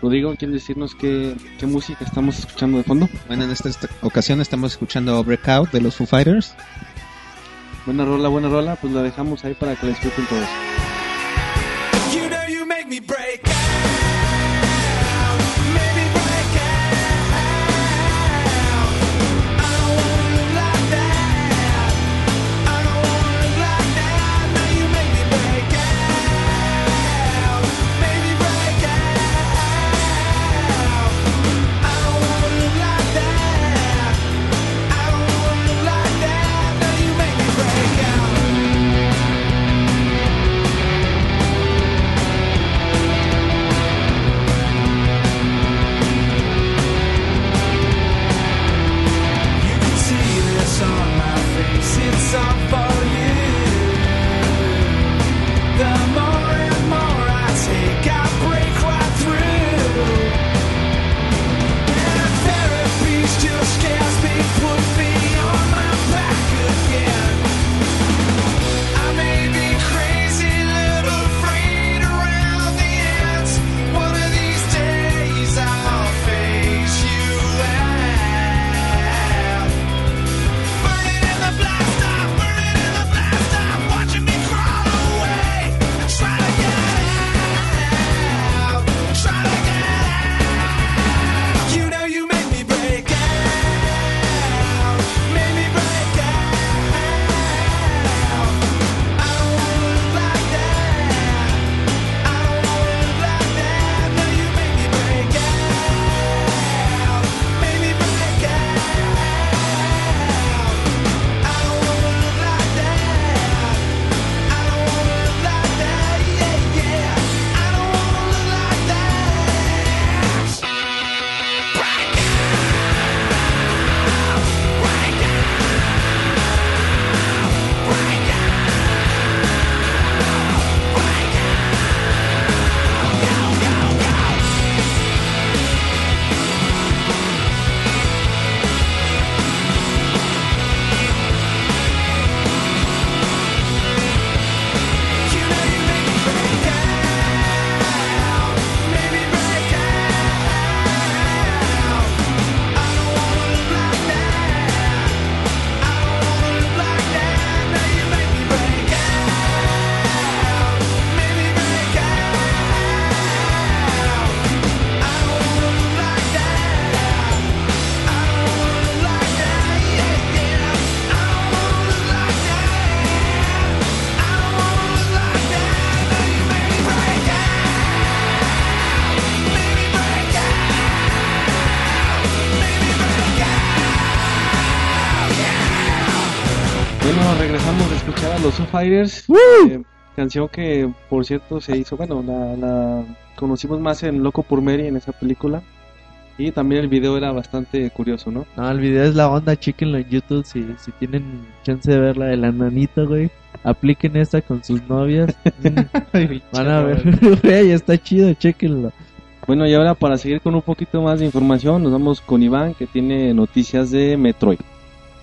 Rodrigo, ¿quieres decirnos qué, qué música estamos escuchando de fondo? Bueno, en esta, esta ocasión estamos escuchando Breakout de los Foo Fighters. Buena rola, buena rola, pues la dejamos ahí para que la disfruten todos. Fighters. eh, canción que, por cierto, se hizo, bueno, la, la conocimos más en Loco por Mary en esa película. Y también el video era bastante curioso, ¿no? No, el video es la onda, chequenlo en YouTube si, si tienen chance de verla del ananito, güey. Apliquen esta con sus novias. (laughs) Mm, Van a ver, güey, (laughs) está chido, chequenlo. Bueno, y ahora para seguir con un poquito más de información, nos vamos con Iván, que tiene noticias de Metroid.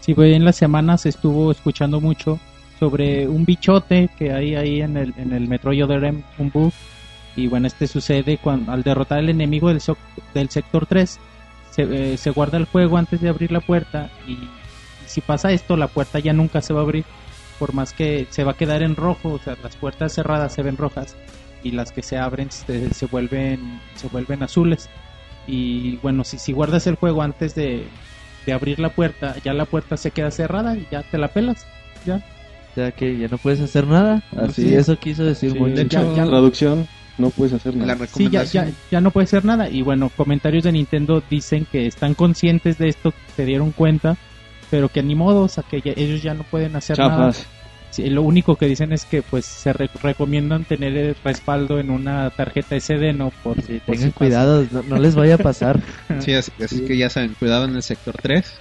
Sí, güey, en las semanas estuvo escuchando mucho sobre un bichote que hay ahí en el, en el Metroid Other M, un bug. Y bueno, este sucede cuando al derrotar al enemigo del, soc- del sector 3, se, eh, se guarda el juego antes de abrir la puerta. Y, y si pasa esto, la puerta ya nunca se va a abrir. Por más que se va a quedar en rojo, o sea, las puertas cerradas se ven rojas y las que se abren se, se vuelven se vuelven azules. Y bueno, si, si guardas el juego antes de, de abrir la puerta, ya la puerta se queda cerrada y ya te la pelas. Ya. O sea que ya no puedes hacer nada. Así, Sí. eso quiso decir Sí, mucho. de hecho, ya- Traducción, no puedes hacer La nada. Sí, ya, recomendación. ya, ya no puede hacer nada. Y bueno, comentarios de Nintendo dicen que están conscientes de esto, que se dieron cuenta, pero que ni modo, o sea, que ya- ellos ya no pueden hacer nada. Sí, lo único que dicen es que pues se re- recomiendan tener el respaldo en una tarjeta SD, no por Sí, por tengan si cuidado, no, no les vaya a pasar. (laughs) Sí, así, así que ya saben, cuidado en el sector 3.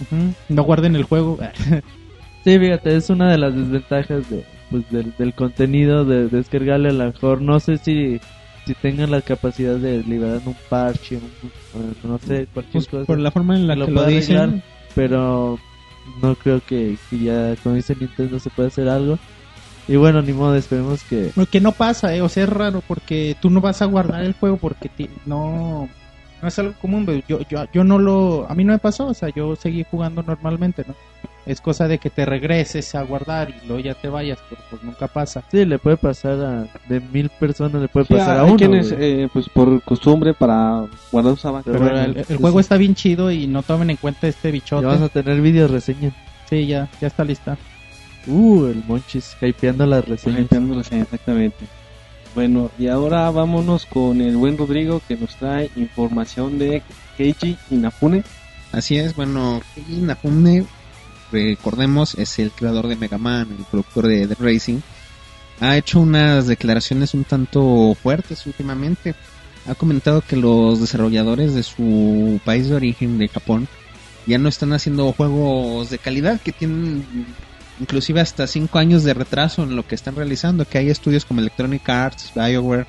Ujú, No guarden el juego. (laughs) Sí, fíjate, es una de las desventajas de, pues, del, del contenido de descargarle a lo mejor. No sé si, si tengan la capacidad de liberar un parche, un- no sé, cualquier Pues cosa. por la forma en la Lo que lo puede dicen, arreglar. Pero no creo que, que ya, como dice Nintendo, se puede hacer algo. Y bueno, ni modo, esperemos que... Porque no pasa, eh, o sea, es raro porque tú no vas a guardar el juego porque ti- no no es algo común, pero yo yo yo no lo a mí no me pasó, o sea, yo seguí jugando normalmente, ¿no? Es cosa de que te regreses a guardar y luego ya te vayas, pero pues nunca pasa. Sí, le puede pasar a... De mil personas le puede Sí, pasar a hay uno. quienes, eh, pues por costumbre, para guardar sus avances. Pero Pero bueno, el, el pues juego sí. está bien chido y no tomen en cuenta este Ya bichote. vas a tener video reseña. Sí, ya ya está lista. Uh, el Monchis, hypeando las reseñas. Hypeando las- exactamente. Bueno, y ahora vámonos con el buen Rodrigo que nos trae información de Keiji Inafune. Así es, bueno, Keiji Inafune, recordemos, es el creador de Mega Man, el productor de The Racing. Ha hecho unas declaraciones un tanto fuertes últimamente. Ha comentado que los desarrolladores de su país de origen, de Japón, ya no están haciendo juegos de calidad, que tienen inclusive hasta 5 años de retraso en lo que están realizando, que hay estudios como Electronic Arts, BioWare,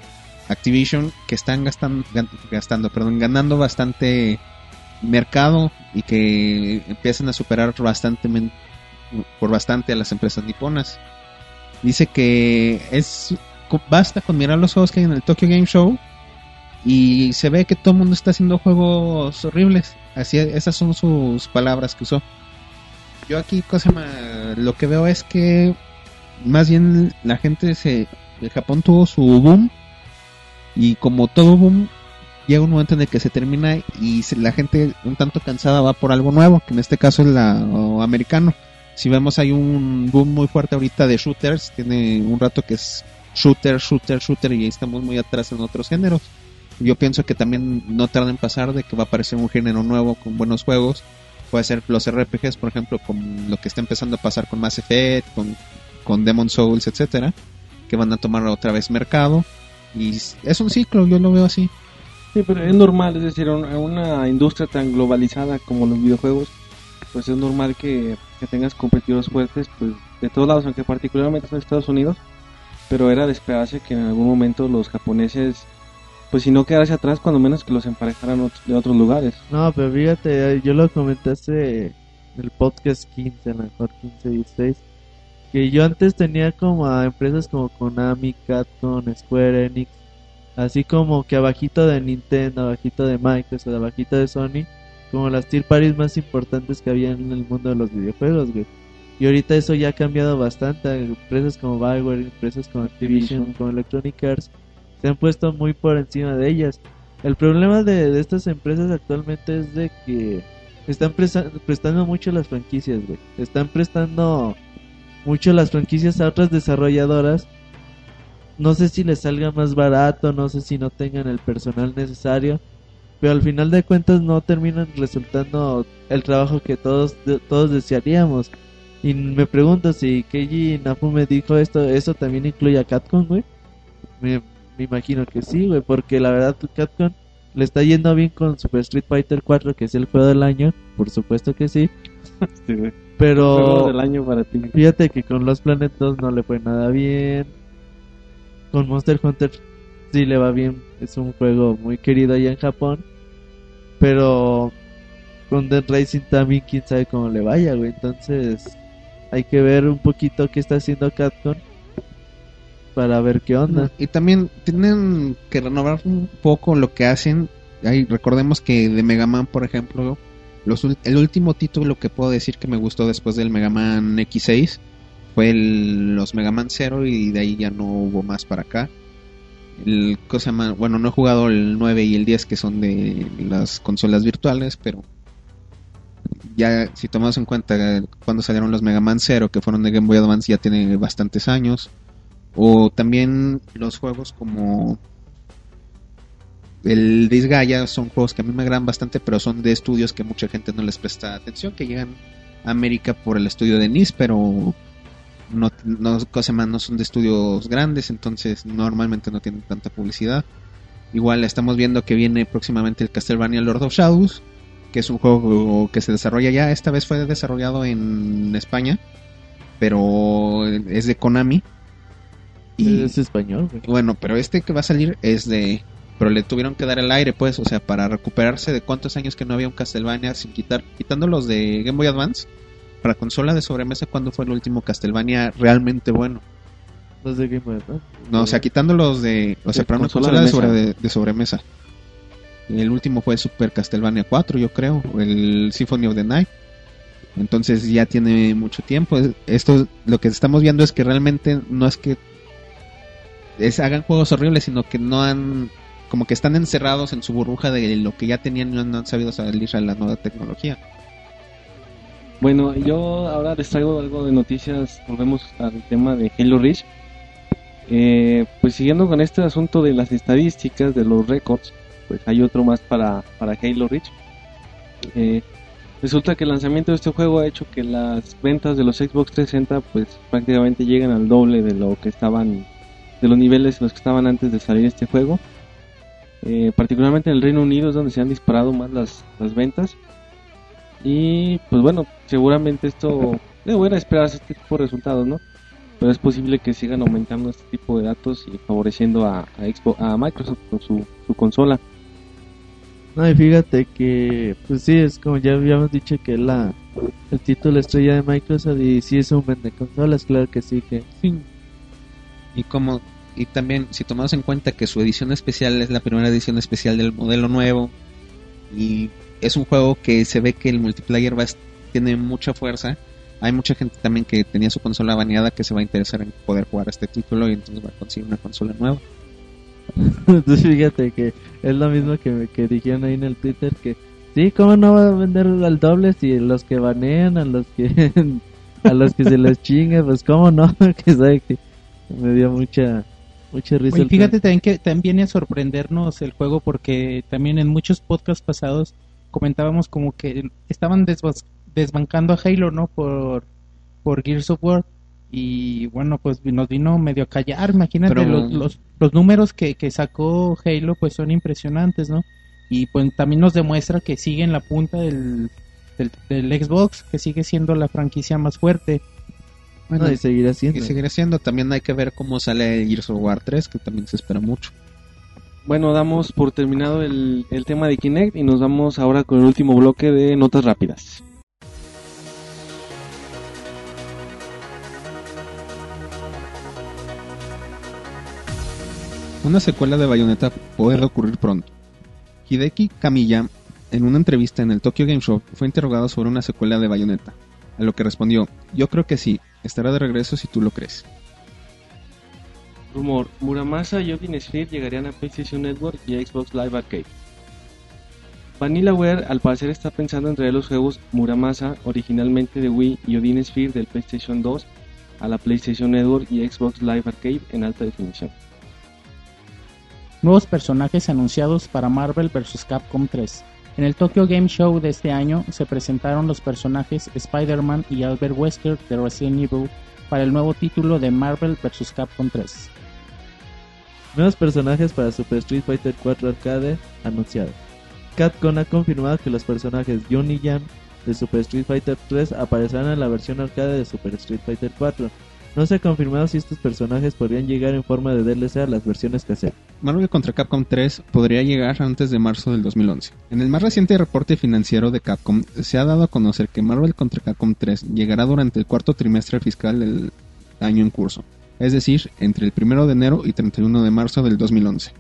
Activision, que están gastando, ganando bastante mercado y que empiezan a superar bastante por bastante a las empresas niponas. Dice que es basta con mirar los juegos que hay en el Tokyo Game Show y se ve que todo el mundo está haciendo juegos horribles. Así esas son sus palabras que usó. Yo aquí cosa lo que veo es que más bien la gente se el Japón tuvo su boom y como todo boom llega un momento en el que se termina y la gente un tanto cansada va por algo nuevo, que en este caso es la o americano. Si vemos hay un boom muy fuerte ahorita de shooters, tiene un rato que es shooter, shooter, shooter y ahí estamos muy atrás en otros géneros. Yo pienso que también no tarda en pasar de que va a aparecer un género nuevo con buenos juegos. Puede ser los RPGs, por ejemplo, con lo que está empezando a pasar con Mass Effect, con, con Demon Souls, etcétera, que van a tomar otra vez mercado. Y es un ciclo, yo lo veo así. Sí, pero es normal, es decir, en una industria tan globalizada como los videojuegos, pues es normal que, que tengas competidores fuertes pues, de todos lados, aunque particularmente en Estados Unidos, pero era de esperarse que en algún momento los japoneses, pues si no quedarse atrás, cuando menos que los emparejaran de otros lugares. No, pero fíjate, yo lo comentaste en el podcast 15, a lo mejor 15, 16, que yo antes tenía como a empresas como Konami, Capcom, Square Enix, así como que abajito de Nintendo, abajito de Microsoft, abajito de Sony, como las tier parties más importantes que había en el mundo de los videojuegos, güey. Y ahorita eso ya ha cambiado bastante, empresas como Bioware, empresas como Activision, Activision. como Electronic Arts, se han puesto muy por encima de ellas. El problema de, estas empresas actualmente es de que están presta- prestando mucho las franquicias, güey. Están prestando mucho las franquicias a otras desarrolladoras. No sé si les salga más barato, no sé si no tengan el personal necesario, pero al final de cuentas no terminan resultando el trabajo que todos todos desearíamos. Y me pregunto si Keiji Nafume dijo esto, ¿eso también incluye a Capcom, güey? Me, me imagino que sí, güey, porque la verdad Capcom le está yendo bien con Super Street Fighter 4, que es el juego del año, por supuesto que sí, (laughs) Sí, güey. Juego pero del año para ti. fíjate que con Los Planet 2 no le fue nada bien. Con Monster Hunter sí le va bien, es un juego muy querido allá en Japón, pero con Dead Racing también quién sabe cómo le vaya, güey, entonces hay que ver un poquito qué está haciendo Capcom para ver qué onda. Y también tienen que renovar un poco lo que hacen. Ahí recordemos que de Mega Man, por ejemplo, los, el último título que puedo decir que me gustó después del Mega Man X6 fue el- los Mega Man 0 y de ahí ya no hubo más para acá. El, ¿cómo se llama? Bueno, no he jugado el 9 y el 10 que son de las consolas virtuales, pero ya si tomamos en cuenta cuando salieron los Mega Man 0 que fueron de Game Boy Advance ya tiene bastantes años. O también los juegos como el Disgaea son juegos que a mí me agradan bastante, pero son de estudios que mucha gente no les presta atención, que llegan a América por el estudio de Nice, pero no, no, cosa más, no son de estudios grandes, entonces normalmente no tienen tanta publicidad. Igual estamos viendo que viene próximamente el Castlevania Lord of Shadows, que es un juego que se desarrolla ya, esta vez fue desarrollado en España, pero es de Konami. Y Es español, güey. bueno, pero este que va a salir es de... Pero le tuvieron que dar el aire, pues, o sea, para recuperarse de cuántos años que no había un Castlevania sin quitar, quitando los de Game Boy Advance. Para consola de sobremesa, ¿cuándo fue el último Castlevania realmente bueno? Los de Game Boy Advance. No, o sea, quitando los de... O sea, para una consola de de, sobre- de- de sobremesa. El último fue Super Castlevania 4, yo creo. El Symphony of the Night. Entonces ya tiene mucho tiempo. Esto lo que estamos viendo es que realmente no es que hagan juegos horribles, sino que no han... Como que están encerrados en su burbuja de lo que ya tenían y no han sabido salir a la nueva tecnología. Bueno, yo ahora les traigo algo de noticias. Volvemos al tema de Halo Reach. Eh, pues siguiendo con este asunto de las estadísticas, de los récords, pues hay otro más para, para Halo Reach. Eh, resulta que el lanzamiento de este juego ha hecho que las ventas de los Xbox 360 pues prácticamente lleguen al doble de lo que estaban, de los niveles en los que estaban antes de salir este juego. Eh, particularmente en el Reino Unido es donde se han disparado más las, las ventas. Y pues bueno, seguramente esto (laughs) debe bueno esperarse este tipo de resultados, ¿no? Pero es posible que sigan aumentando este tipo de datos y favoreciendo a, a, Xbox- a Microsoft con su, su consola. No, y fíjate que, pues sí, es como ya habíamos dicho que la el título estrella de Microsoft y sí es un vende consolas, claro que sí, que Y como y también si tomamos en cuenta que su edición especial es la primera edición especial del modelo nuevo y es un juego que se ve que el multiplayer va tiene mucha fuerza. Hay mucha gente también que tenía su consola baneada que se va a interesar en poder jugar este título y entonces va a conseguir una consola nueva. Entonces (laughs) fíjate que es lo mismo que, que dijeron ahí en el Twitter que sí, cómo no va a vender al doble si los que banean a los que (laughs) a los que se los chingue, pues cómo no, (laughs) que sabe que me dio mucha mucha risa. Oye, fíjate también que también viene a sorprendernos el juego porque también en muchos podcasts pasados comentábamos como que estaban desbancando a Halo, ¿no? Por, por Gears of War. Y bueno, pues nos vino medio a callar. Imagínate, Pero- los, los, los números que, que sacó Halo pues son impresionantes, ¿no? Y pues también nos demuestra que sigue en la punta del, del, del Xbox, que sigue siendo la franquicia más fuerte. Bueno, No, y seguirá siendo. y seguirá siendo. También hay que ver cómo sale Gears of War 3, que también se espera mucho. Bueno, damos por terminado el, el tema de Kinect y nos vamos ahora con el último bloque de notas rápidas. Una secuela de Bayonetta puede ocurrir pronto. Hideki Kamiya, en una entrevista en el Tokyo Game Show, fue interrogado sobre una secuela de Bayonetta, a lo que respondió, yo creo que sí, estará de regreso si tú lo crees. Rumor, Muramasa y Odin Sphere llegarían a PlayStation Network y Xbox Live Arcade. Vanillaware al parecer está pensando en traer los juegos Muramasa originalmente de Wii y Odin Sphere del PlayStation 2 a la PlayStation Network y Xbox Live Arcade en alta definición. Nuevos personajes anunciados para Marvel vs. Capcom 3. En el Tokyo Game Show de este año se presentaron los personajes Spider-Man y Albert Wesker de Resident Evil para el nuevo título de Marvel vs. Capcom 3. Nuevos personajes para Super Street Fighter 4 Arcade anunciados. Capcom ha confirmado que los personajes Jun y Jan de Super Street Fighter 3 aparecerán en la versión arcade de Super Street Fighter 4. No se ha confirmado si estos personajes podrían llegar en forma de DLC a las versiones caseras. Marvel contra Capcom 3 podría llegar antes de marzo del 2011. En el más reciente reporte financiero de Capcom se ha dado a conocer que Marvel contra Capcom 3 llegará durante el cuarto trimestre fiscal del año en curso, es decir, entre el 1 de enero y 31 de marzo del 2011.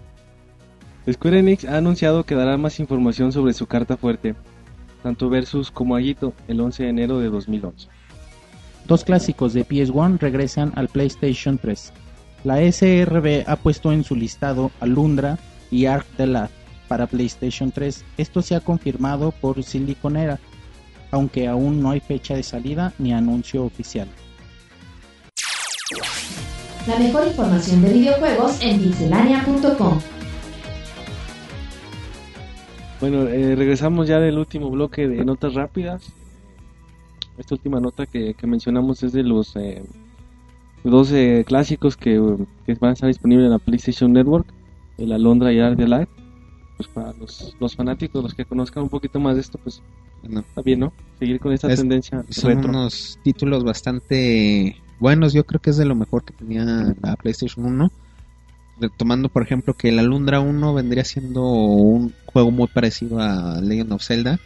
Square Enix ha anunciado que dará más información sobre su carta fuerte, tanto Versus como Aguito, el 11 de enero de 2011. Dos clásicos de PS1 regresan al PlayStation 3. La SRB ha puesto en su listado Alundra y Arc de Lad para PlayStation 3. Esto se ha confirmado por Siliconera, aunque aún no hay fecha de salida ni anuncio oficial. La mejor información de videojuegos en pixelania.com. Bueno, eh, regresamos ya del último bloque de notas rápidas. Esta última nota que, que mencionamos es de los eh, 12 clásicos que, que van a estar disponibles en la PlayStation Network, el Alondra y Art de Light. Pues para los, los fanáticos, los que conozcan un poquito más de esto, pues está bien, ¿no? Seguir con esta Es- tendencia son retro. unos títulos bastante buenos, yo creo que es de lo mejor que tenía la PlayStation 1. Retomando, por ejemplo, que la Alundra 1 vendría siendo un juego muy parecido a Legend of Zelda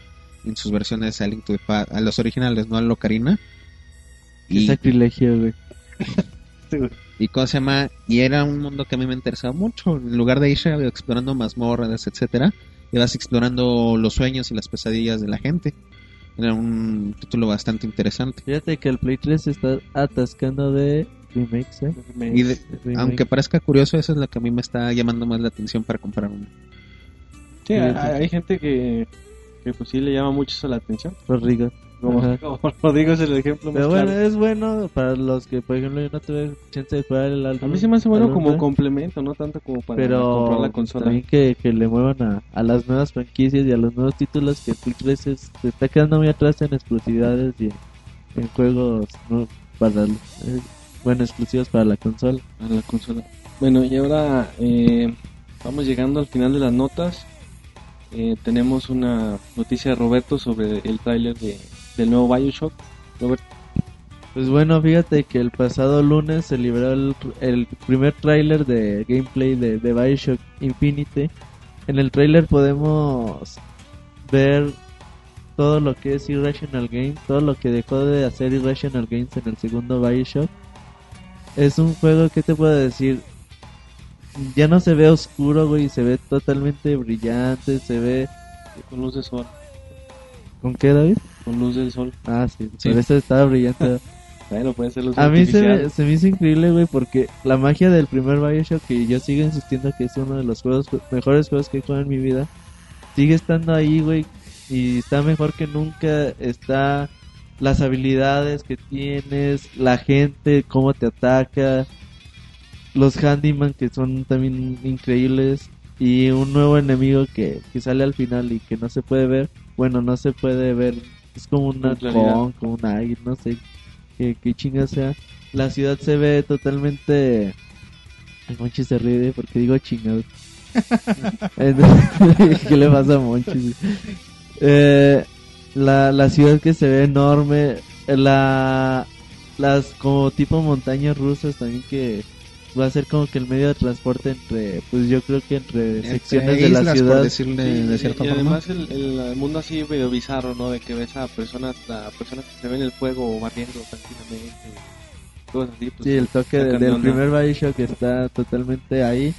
en sus versiones a, Link to the Pa- a los originales, no a Locarina. Y, sacrilegio, (laughs) güey. y ¿cómo se llama? Y era un mundo que a mí me interesaba mucho. En lugar de ir explorando mazmorras, etcétera, ibas explorando los sueños y las pesadillas de la gente. Era un título bastante interesante. Fíjate que el Play 3 se está atascando de remakes, ¿eh? Y de- aunque parezca curioso, eso es lo que a mí me está llamando más la atención para comprar uno. Sí, hay, hay gente que, que pues sí le llama mucho eso la atención. Rodrigo. Como, (laughs) como Rodrigo es el ejemplo más Pero bueno, claro. es bueno para los que, por ejemplo, yo no tuve chance de jugar el álbum. A mí se me hace bueno como complemento, no tanto como para pero comprar la consola. también que, que le muevan a, a las nuevas franquicias y a los nuevos títulos que Play 3 es- se está quedando muy atrás en exclusividades y en, en juegos no, para eh, bueno exclusivos para la consola. a la consola. Bueno, y ahora eh, vamos llegando al final de las notas. Eh, tenemos una noticia de Roberto sobre el tráiler de, del nuevo Bioshock. Robert, Pues bueno, fíjate que el pasado lunes se liberó el, primer tráiler de gameplay de, Bioshock Infinite. En el tráiler podemos ver todo lo que es Irrational Games, todo lo que dejó de hacer Irrational Games en el segundo Bioshock. Es un juego que te puedo decir, ya no se ve oscuro, güey, se ve totalmente brillante, se ve... con luz de sol. ¿Con qué, David? Con luz del sol. Ah, sí, Sí. por eso estaba brillante. (laughs) Bueno, puede ser luz A mí se me, se me hizo increíble, güey, porque la magia del primer Bioshock, que yo sigo insistiendo que es uno de los juegos mejores juegos que he jugado en mi vida, sigue estando ahí, güey, y está mejor que nunca. Está las habilidades que tienes, la gente, cómo te ataca, los handyman que son también increíbles, y un nuevo enemigo que, que sale al final y que no se puede ver. Bueno, no se puede ver, es como un Con como un águila, no sé que, que chinga sea. La ciudad se ve totalmente. El Monchi se ríe porque digo chingado. (laughs) (laughs) ¿Qué le pasa a Monchi? Eh, la, la ciudad que se ve enorme. La, las como tipo montañas rusas también que va a ser como que el medio de transporte entre, pues yo creo que entre secciones de la ciudad. por decirle Sí, de y- cierta y, forma. además el, el- mundo así medio bizarro, ¿no? De que ves a personas, a personas que se ven en el fuego barriendo tranquilamente. Cosas así, pues, Sí, el toque del onda. primer Bioshock está totalmente ahí.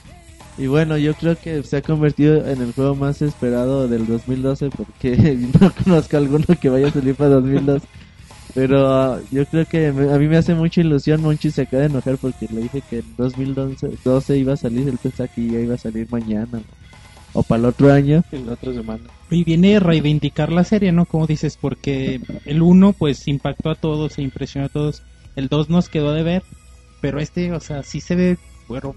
Y bueno, yo creo que se ha convertido en el juego más esperado del 2012 porque (laughs) no conozco alguno que vaya a salir para 2012. (laughs) Pero ah, yo creo que me- a mí me hace mucha ilusión. Monchi se acaba de enojar porque le dije que en 2012 12 iba a salir. Él pensaba que ya iba a salir mañana o para el otro año. En la otra semana. Y viene a reivindicar la serie, ¿no? Como dices, porque el 1 pues impactó a todos e impresionó a todos. El 2 nos quedó de ver, pero este, o sea, sí se ve, bueno,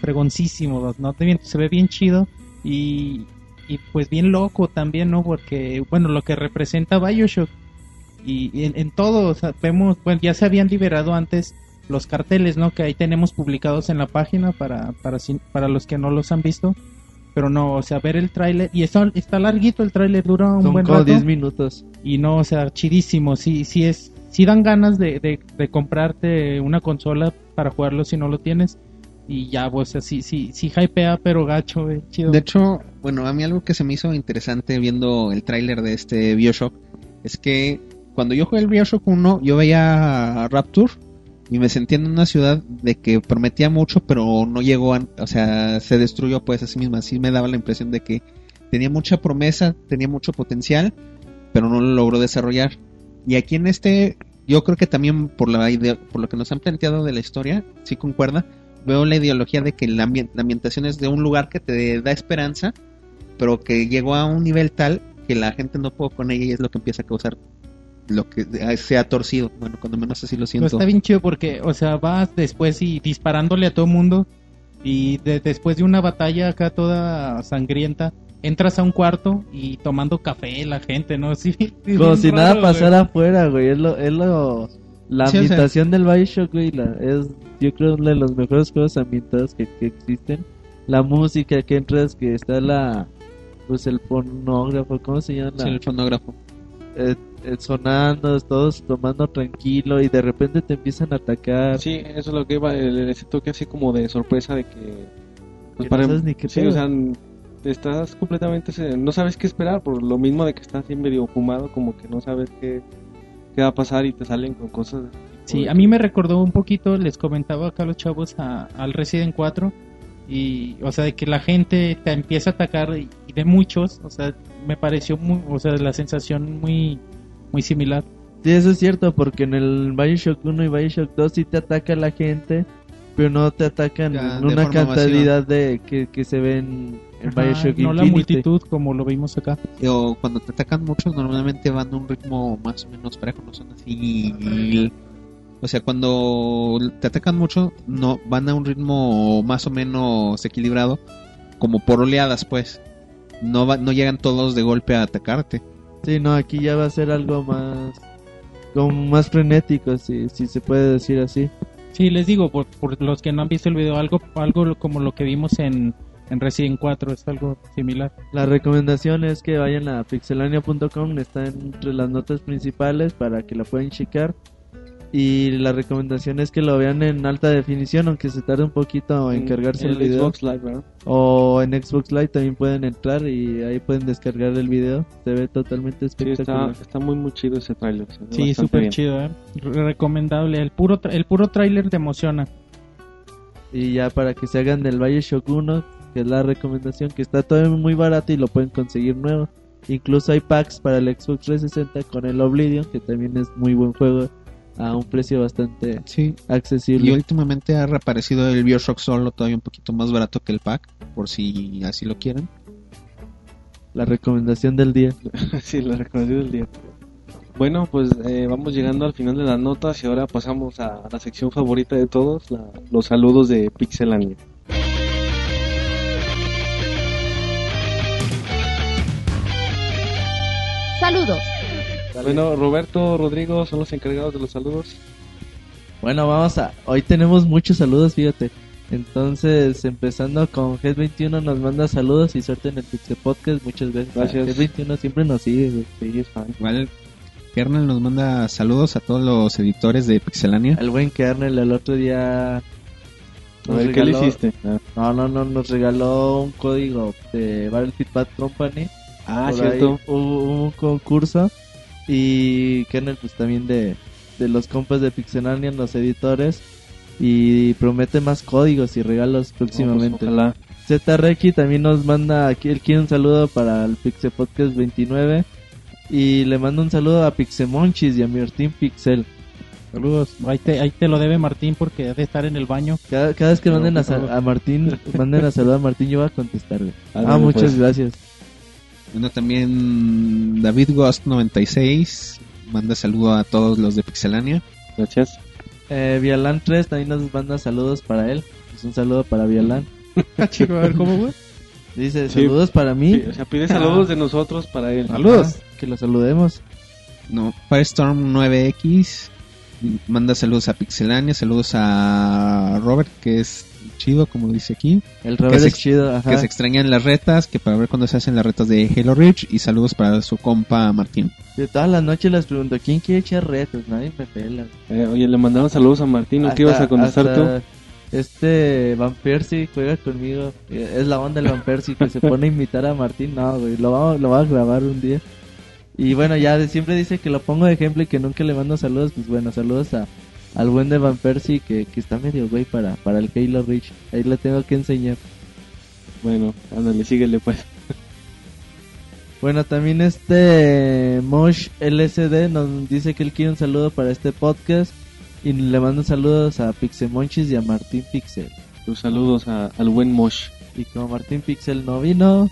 fregoncísimo, ¿no? Te miento, Se ve bien chido y, y pues bien loco también, ¿no? Porque, bueno, lo que representa Bioshock y, y en, en todo, o sea, vemos, bueno, ya se habían liberado antes los carteles, ¿no? Que ahí tenemos publicados en la página para, para, para los que no los han visto. Pero no, o sea, ver el tráiler, y está, está larguito el tráiler, dura un Son buen como rato. 10 minutos. Y no, o sea, chidísimo, sí, sí es, sí dan ganas de, de, de comprarte una consola para jugarlo si no lo tienes. Y ya, pues, así, sí, sí hypea, pero gacho, güey, chido. De hecho, bueno, a mí algo que se me hizo interesante viendo el tráiler de este Bioshock es que cuando yo jugué el Bioshock 1, yo veía a Rapture y me sentía en una ciudad de que prometía mucho, pero no llegó, a, o sea, se destruyó pues a sí misma. Así me daba la impresión de que tenía mucha promesa, tenía mucho potencial, pero no lo logró desarrollar. Y aquí en este, yo creo que también por la idea, por lo que nos han planteado de la historia, sí concuerda, veo la ideología de que la, la ambientación es de un lugar que te da esperanza, pero que llegó a un nivel tal que la gente no puede con ella y es lo que empieza a causar lo que eh, sea torcido. Bueno, cuando menos así lo Pero siento. está bien chido porque, o sea, vas después y disparándole a todo mundo y de- después de una batalla acá toda sangrienta, entras a un cuarto y tomando café la gente, ¿no? (laughs) Sí, Como si nada güey. pasara afuera, güey. Es lo, es lo, la Sí, o sea- ambientación del Bioshock, güey. la- es, yo creo, uno de los mejores juegos ambientados que, que existen. La música que entras, que está la, pues el fonógrafo, ¿cómo se llama? Sí, el fonógrafo. Eh, sonando, todos tomando tranquilo y de repente te empiezan a atacar. Sí, eso es lo que iba, el, ese toque así como de sorpresa de que... pues, Que no sabes ni qué sí, o sea, estás completamente... se- No sabes qué esperar, por lo mismo de que estás así medio fumado, como que no sabes qué, qué va a pasar y te salen con cosas... Sí, a mí me recordó un poquito, les comentaba acá a los chavos a- al Resident 4 y, o sea, de que la gente te empieza a atacar y, y de muchos, o sea, me pareció muy, o sea, la sensación muy, muy similar. Sí, eso es cierto, porque en el Bioshock 1 y Bioshock 2 sí te ataca la gente, pero no te atacan Ya, en una cantidad de que, que se ven en Ajá, Bioshock no la multitud como lo vimos acá. O cuando te atacan mucho, normalmente van a un ritmo más o menos parejo, no son así. O sea, cuando te atacan mucho, no van a un ritmo más o menos equilibrado, como por oleadas, pues. No, va- no llegan todos de golpe a atacarte. Sí, no, aquí ya va a ser algo más como más frenético, si, si se puede decir así. Sí, les digo, por, por los que no han visto el video, algo, algo como lo que vimos en, en Resident 4, es algo similar. La recomendación es que vayan a pixelania.com, está entre las notas principales para que la puedan checar. Y la recomendación es que lo vean en alta definición, aunque se tarde un poquito en cargarse el, el video. Xbox Live, ¿verdad? O en Xbox Live también pueden entrar y ahí pueden descargar el video. Se ve totalmente Sí, está, espectacular. está muy muy chido ese trailer. se ve Sí, súper chido, ¿eh? Re- Recomendable. El puro, tra- el puro tráiler te emociona. Y ya para que se hagan del Bioshock 1, que es la recomendación, que está todavía muy barato y lo pueden conseguir nuevo. Incluso hay packs para el Xbox 360 con el Oblivion, que también es muy buen juego a un precio bastante Sí. Y accesible. últimamente ha reaparecido el Bioshock solo, todavía un poquito más barato que el pack, por si así lo quieren. La recomendación del día. (laughs) sí, la recomendación del día. Bueno, pues eh, vamos llegando al final de las notas y ahora pasamos a la sección favorita de todos, la- los saludos de Pixelania. Saludos. Bueno, Roberto, Rodrigo son los encargados de los saludos. Bueno, vamos a. Hoy tenemos muchos saludos, fíjate. Entonces, empezando con G21, nos manda saludos y suerte en el Pixel Podcast. Muchas gracias. Gracias. G21 siempre nos sigue. güey. Sí, es fan. Igual, Kernel nos manda saludos a todos los editores de Pixelania. El buen Kernel el otro día. A nos ver, ¿qué le regaló- hiciste? Ah, No, no, no, nos regaló un código de Battlefield Bad Company. Ah, Por cierto. Hubo un concurso y Kernel pues también de, de los compas de Pixelania, los editores. Y promete más códigos y regalos próximamente. No, pues, también nos manda aquí él quiere un saludo para el Pixel Podcast 29 y le manda un saludo a Pixemonchis y a Martín Pixel. Saludos. Ahí te, ahí te lo debe Martín porque ha de estar en el baño. Cada, cada vez que No, manden a, a Martín, (laughs) manden a saludar a Martín, yo voy a contestarle. Ah, Ah, muchas pues. gracias. Bueno, también David Ghost 96 manda saludo a todos los de Pixelania. Gracias. Eh, Vialan 3 también nos manda saludos para él. Pues un saludo para Vialan. (laughs) Chico, a ver cómo, güey. Dice, Sí. saludos para mí. Sí, o sea, pide saludos de nosotros para él. Saludos. Ah, que lo saludemos. No, Firestorm 9X manda saludos a Pixelania, saludos a Robert, que es chido, como dice aquí, El Robert es chido, ajá. que se extrañan las retas, que para ver cuándo se hacen las retas de Halo Reach, y saludos para su compa Martín. De todas las noches les pregunto, ¿quién quiere echar retos? Nadie me pela. Eh, oye, le mandaron saludos a Martín. ¿no? ¿Qué ibas a contestar hasta Este Van Persie juega conmigo. Eh, Es la onda del Van Persie que se pone a invitar a Martín. No, güey, lo vamos, lo va a grabar un día. Y bueno, ya de- siempre dice que lo pongo de ejemplo y que nunca le mando saludos. Pues bueno, saludos a, al buen de Van Persie que, que está medio güey para, para el Halo Reach. Ahí le tengo que enseñar. Bueno, ándale, síguele pues. Bueno, también este Mosh LSD nos dice que él quiere un saludo para este podcast. Y le mando saludos a Pixemonchis y a Martín Pixel. Tus saludos a- al buen Mosh. Y como Martín Pixel no vino,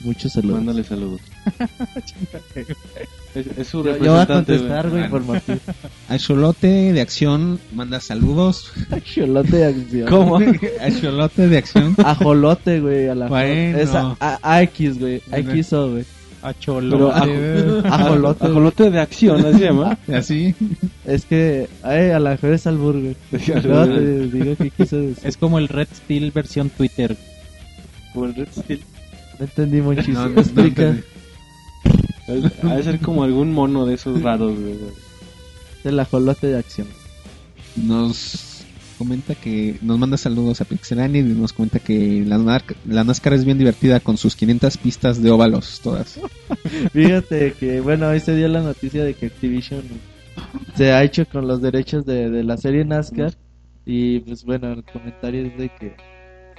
muchos saludos. Mándale saludos. (laughs) es, es su Yo, yo voy a representante. contestar, güey, por Martín. (laughs) A Cholote de Acción manda saludos. Cholote de acción. ¿Cómo? (laughs) A Cholote de Acción. Ajolote, güey, a la Bueno. Es a, a- AX, güey. AXO, güey. A Pero Cholo. a- Ajolote. ajolote de acción, así se llama. Así. Es que, ay, a la mejor es albur, güey. Luego te digo que quiso decir. Es como el Red Steel versión Twitter. Como el Red Steel. No entendí muchísimo. No, no Explica. entendí. Ha de ser como algún mono de esos raros, güey. El ajolote de acción. Nos comenta que nos manda saludos a Pixelania y nos comenta que la NASCAR es bien divertida con sus 500 pistas de óvalos todas. (laughs) Fíjate que, bueno, hoy se dio la noticia de que Activision se ha hecho con los derechos de, de la serie NASCAR. Y pues bueno, el comentario es de que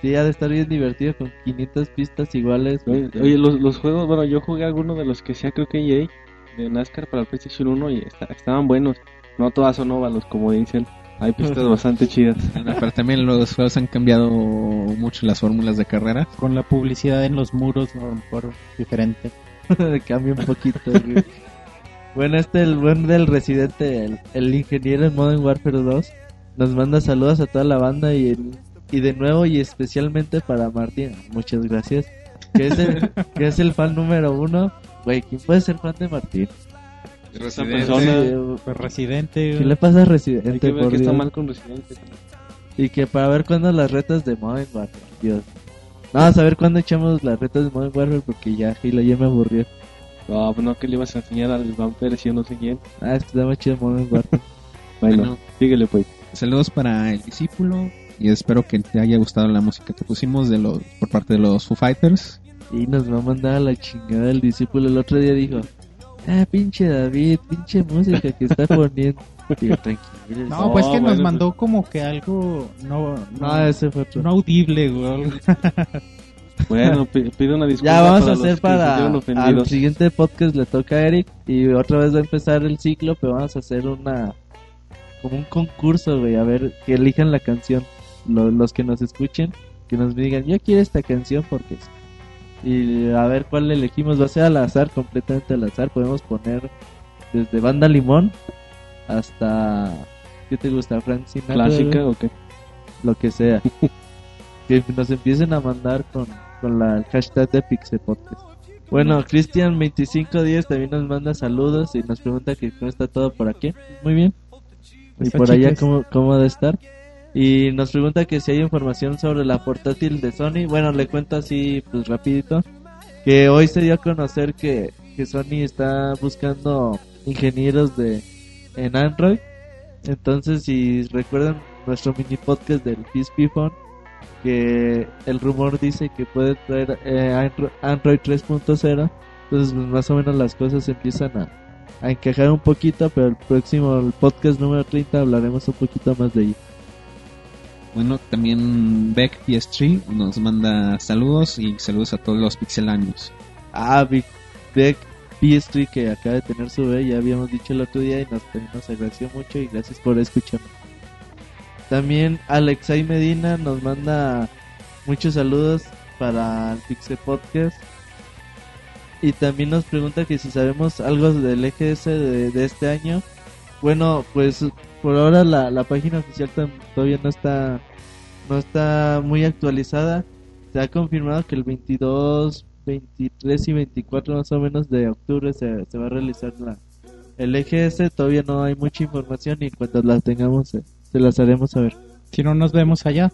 sí ha de estar bien divertido con 500 pistas iguales. Oye, los, los juegos, bueno, yo jugué alguno de los que sea, creo que EA, de NASCAR para el PlayStation 1 y está- estaban buenos. No todas son óvalos, como dicen. Hay pistas (laughs) bastante chidas. Pero también los juegos han cambiado mucho las fórmulas de carrera. Con la publicidad en los muros, no, por diferente. (laughs) Cambia un poquito. güey. bueno, este el buen del residente, el, el ingeniero en Modern Warfare 2, nos manda saludos a toda la banda y, el- y de nuevo y especialmente para Martín. Muchas gracias. Que es el, que es el fan número uno. Güey, ¿quién puede ser fan de Martín? Esa persona, Pues Residente. ¿Qué le pasa a hay Residente? que ver por que está mal con Residente. Y que para ver cuándo las retas de Modern Warfare. Dios. Vamos a ver cuándo echamos las retas de Modern Warfare porque ya Halo ya me aburrió. No, pues no, que le ibas a enseñar al Vampire si yo no sé quién. Ah, es que está más chido Modern Warfare. (laughs) Bueno, Bueno. síguele pues. Saludos para el discípulo y espero que te haya gustado la música que pusimos de los por parte de los Foo Fighters. Y nos va a mandar a la chingada el discípulo. El otro día dijo: Ah, pinche David, pinche música que está poniendo. (laughs) Yo, tranquilo. No, pues que No, nos bueno, mandó como que algo no, no, No, ese fue no audible, güey. (laughs) Bueno, pi- pido una disculpa. Ya vamos para a hacer para. Al siguiente podcast le toca a Eric. Y otra vez va a empezar el ciclo. Pero vamos a hacer una. Como un concurso, güey. A ver, que elijan la canción. Lo- los que nos escuchen. Que nos digan, yo quiero esta canción porque. sí". Y a ver cuál elegimos. Va a ser al azar, completamente al azar. Podemos poner desde Banda Limón hasta. ¿Qué te gusta, Frank Sinatra? ¿Clásica o qué? Lo que sea. (laughs) que nos empiecen a mandar con, con la, el hashtag de Pixel Podcast. Bueno, Cristian2510 también nos manda saludos y nos pregunta que cómo está todo por aquí. Muy bien. Y Está por allá cómo, cómo de estar. Y nos pregunta que si hay información sobre la portátil de Sony. Bueno, le cuento así pues rapidito. Que hoy se dio a conocer que, que Sony está buscando ingenieros de en Android. Entonces, si recuerdan nuestro mini podcast del PSP Phone, que el rumor dice que puede traer eh, Andro- Android 3.0, entonces pues, más o menos las cosas empiezan a, encajar un poquito, pero el próximo podcast número 30 hablaremos un poquito más de ello. Bueno, también Beck PS3 nos manda saludos y saludos a todos los pixelanios. Ah, Beck PS3 que acaba de tener su bebé, ya habíamos dicho el otro día y nos, nos agradeció mucho y gracias por escucharnos. También Alexei Medina nos manda muchos saludos para el Pixel Podcast. Y también nos pregunta que si sabemos algo del EGS de, de este año. Bueno, pues por ahora la, la página oficial todavía no está no está muy actualizada. está confirmado que el 22, 23 y 24 más o menos de octubre se, se va a realizar la, el EGS. Todavía no hay mucha información y cuando la tengamos se, se las haremos saber. Si no nos vemos allá.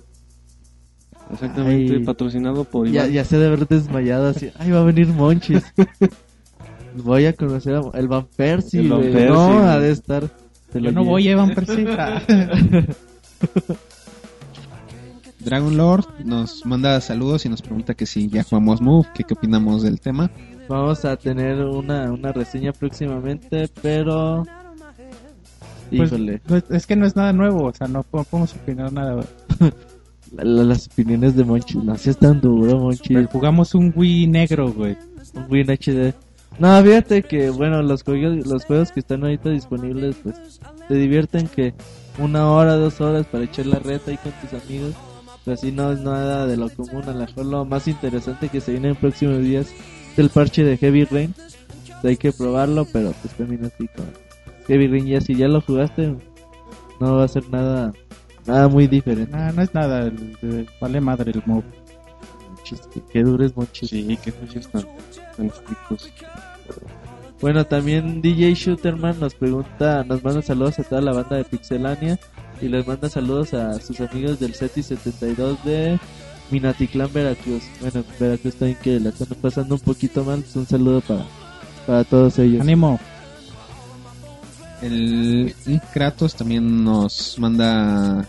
Exactamente, Ay. patrocinado por Ya, Iván. ya se debe haber desmayado así. Ay, va a venir Monchis. (laughs) Voy a conocer a el Van Persie. El Van. Persie, no, ha de estar. Yo no llevo. voy, Evan Percy. Ah. (laughs) Dragon Lord nos manda saludos y nos pregunta que si ya jugamos Move, que qué opinamos del tema. Vamos a tener una, una reseña próximamente, pero. Pues, Híjole, pues, es que no es nada nuevo, o sea, no po- podemos opinar nada. la- (laughs) la- las opiniones de Monchis. No seas tan duro, Monchis. Pero jugamos un Wii negro, güey. Un Win HD. No, fíjate que, bueno, los juegos, los juegos que están ahorita disponibles, pues te divierten que una hora, dos horas para echar la reta ahí con tus amigos. Pero así no es nada de lo común. A lo mejor lo más interesante que se viene en próximos días es el parche de Heavy Rain. Pues hay que probarlo, pero pues también así con Heavy Rain. Ya si ya lo jugaste, no va a ser nada, nada muy diferente. No, no es nada, vale madre el mob. Monchis, que, que dures, Monchis. Sí, que juegos tan, tan estrictos. Bueno, también DJ Shooterman nos pregunta, nos manda saludos a toda la banda de Pixelania y les manda saludos a sus amigos del SETI 72 de Minatitlán, Veracruz. Bueno, Veracruz también que la están pasando un poquito mal, un saludo para, para todos ellos. Ánimo. El Kratos también nos manda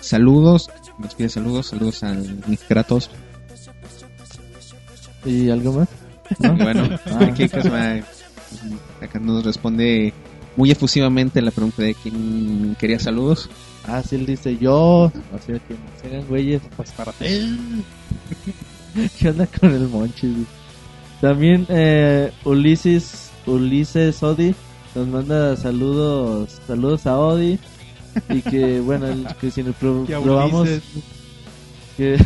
saludos, nos pide saludos, saludos al Kratos. ¿Y algo más? (laughs) Bueno, aquí Casma, acá nos responde muy efusivamente la pregunta de quién quería saludos. Ah, sí, él dice yo. O sea, que no se hagan güeyes. Pues para (laughs) ¿Qué onda con el Monchis? güey? También eh, Ulises, Ulises Odi nos manda saludos, saludos a Odi y que bueno, el- que si nos (laughs) probamos que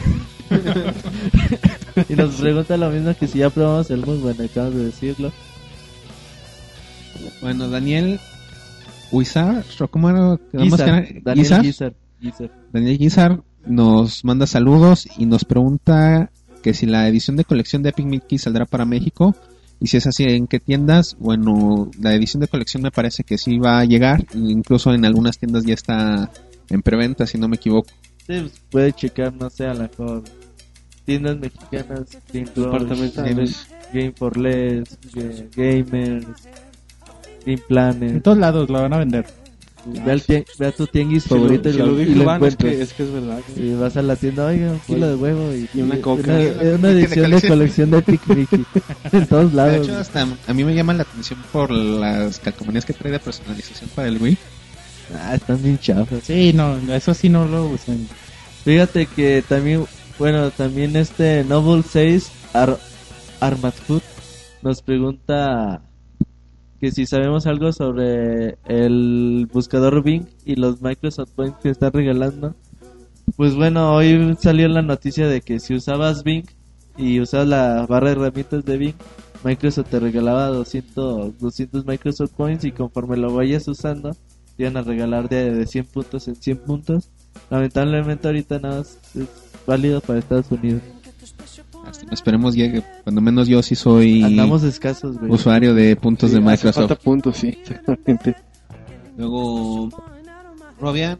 y nos pregunta lo mismo que si ya probamos el muy bueno, acabamos de decirlo. Bueno, Daniel Huizar, ¿o ¿cómo era? Guizar, Daniel Guizar. Guizar, Guizar. Daniel Guizar nos manda saludos y nos pregunta que si la edición de colección de Epic Mickey saldrá para México y si es así, ¿en qué tiendas? Bueno, la edición de colección me parece que sí va a llegar, incluso en algunas tiendas ya está en preventa, si no me equivoco. Sí, pues, puede checar, no sé, a lo mejor tiendas mexicanas, Departamentales. Game for Less, Ga- Gamers, Game Planet. En todos lados lo van a vender. Ve, al tien- ve a tu tianguis Si lo, favorito y si lo, lo y dijo lo Iván, es encuentras. que, es que es verdad. Y vas a la tienda, oiga, un kilo de huevo y, Y una coca. Una, (laughs) una edición de colección de Epic Mickey. (laughs) en todos De lados. hecho, hasta a mí me llama la atención por las calcomanías que trae de personalización para el Wii. Ah, están bien chafas. Sí, no, eso sí no lo usan. Fíjate que también, bueno, también este Noble 6 Ar Armat Food nos pregunta que si sabemos algo sobre el buscador Bing y los Microsoft Points que está regalando. Pues bueno, hoy salió la noticia de que si usabas Bing y usabas la barra de herramientas de Bing, Microsoft te regalaba 200, 200 Microsoft Points y conforme lo vayas usando, te iban a regalar de, de 100 puntos en 100 puntos. Lamentablemente ahorita nada más es válido para Estados Unidos. Hasta- esperemos llegue, cuando menos yo sí soy Andamos escasos, güey. usuario de puntos Sí, de Microsoft. falta puntos, sí, exactamente. Luego, Robian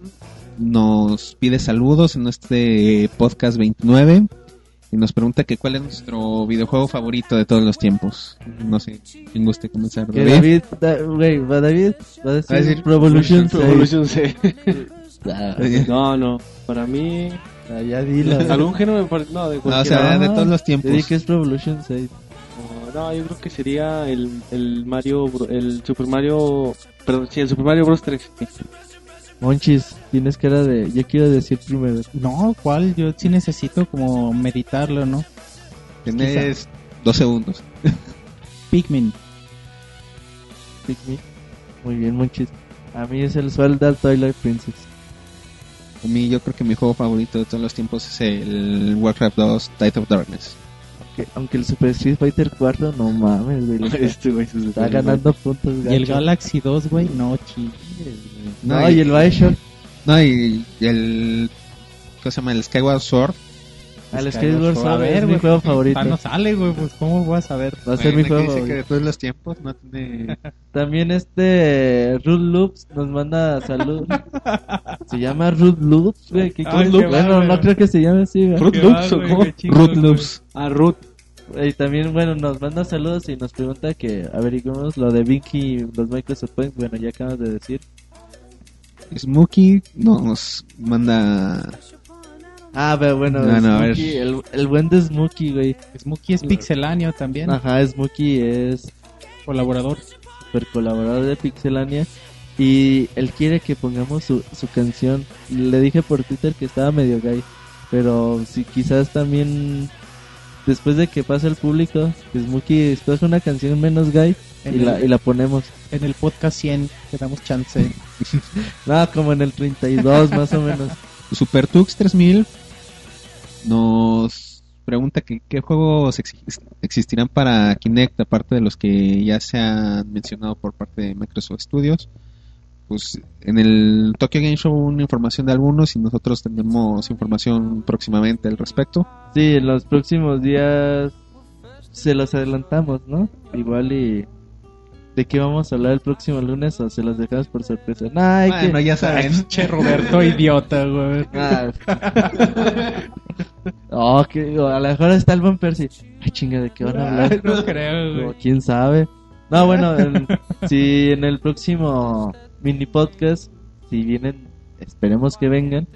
nos pide saludos en este podcast 29 y nos pregunta que cuál es nuestro videojuego favorito de todos los tiempos. No sé, quién guste comenzar. David. David, da- güey, va David va a decir, Va a decir Pro Evolution Pro 6. Evolution 6. (laughs) Ah, No, no. Para mí, ah, ya dilo. algún género me parece. No, de No, o cualquiera. sea, de todos los tiempos. que es Pro Evolution 6. No, no, yo creo que sería el, el Mario, Bro- el Super Mario, perdón, sí, el Super Mario Bros 3. sí. Monchis, tienes cara de. Yo quiero decir primero. No, ¿cuál? Yo sí necesito como meditarlo, ¿no? Tienes dos segundos. (laughs) Pikmin. Pick me. Muy bien, Monchis. A mí es el Zelda Twilight Princess. A mí yo creo que mi juego favorito de todos los tiempos es el Warcraft 2 Tide of Darkness. Que, aunque el Super Street Fighter 4, no mames, güey. (laughs) Este güey se Está ganando puntos. Y el gacho. Galaxy 2, güey, no, chingues, güey. No, y el Bioshock. No, y, y el... ¿Cómo se llama? El Skyward Sword. Al Skyward Skyward Sword. A es ver, mi juego favorito. ah, no sale, güey, pues cómo voy a saber. Va a ser mi juego que dice que favorito. de todos los tiempos no tiene... (laughs) También este Root Loops nos manda salud. (laughs) se llama Root Loops, güey. ¿Qué Ay, cosa? qué bueno, no creo que se llame así, güey. Qué Loops, ¿o cómo? güey. Loops. Ah, Root. Y también, bueno, nos manda saludos y nos pregunta que averiguemos lo de Vinky y los Microsoft Points. Bueno, ya acabas de decir. Smokey nos manda... Ah, pero bueno, No, no. Smokey, el, el buen de Smokey, güey. Smokey es pixeláneo también, Ajá, Smokey es colaborador. super colaborador de Pixelania. Y él quiere que pongamos su, su canción. Le dije por Twitter que estaba medio gay. Pero si quizás también después de que pase el público, que Smokey escoge una canción menos gay y En la, el- y la ponemos. En el podcast 100 te damos chance. (laughs) Nada, como en el 32 más o menos. SuperTux 3000 nos pregunta que qué juegos exi- existirán para Kinect aparte de los que ya se han mencionado por parte de Microsoft Studios. Pues en el Tokyo Game Show hubo una información de algunos y nosotros tendremos información próximamente al respecto. Sí, en los próximos días se los adelantamos, ¿no? Igual y... ¿De qué vamos a hablar el próximo lunes o se los dejamos por sorpresa? Nah, hay que- Bueno, ya saben. che, Roberto, idiota, güey. Ah. (laughs) oh, que, a lo mejor está el buen Percy. Ay, chinga, ¿de qué van a hablar? No creo, No, güey. ¿Quién sabe? No, bueno, en- (laughs) si en el próximo mini podcast, si vienen, esperemos que vengan,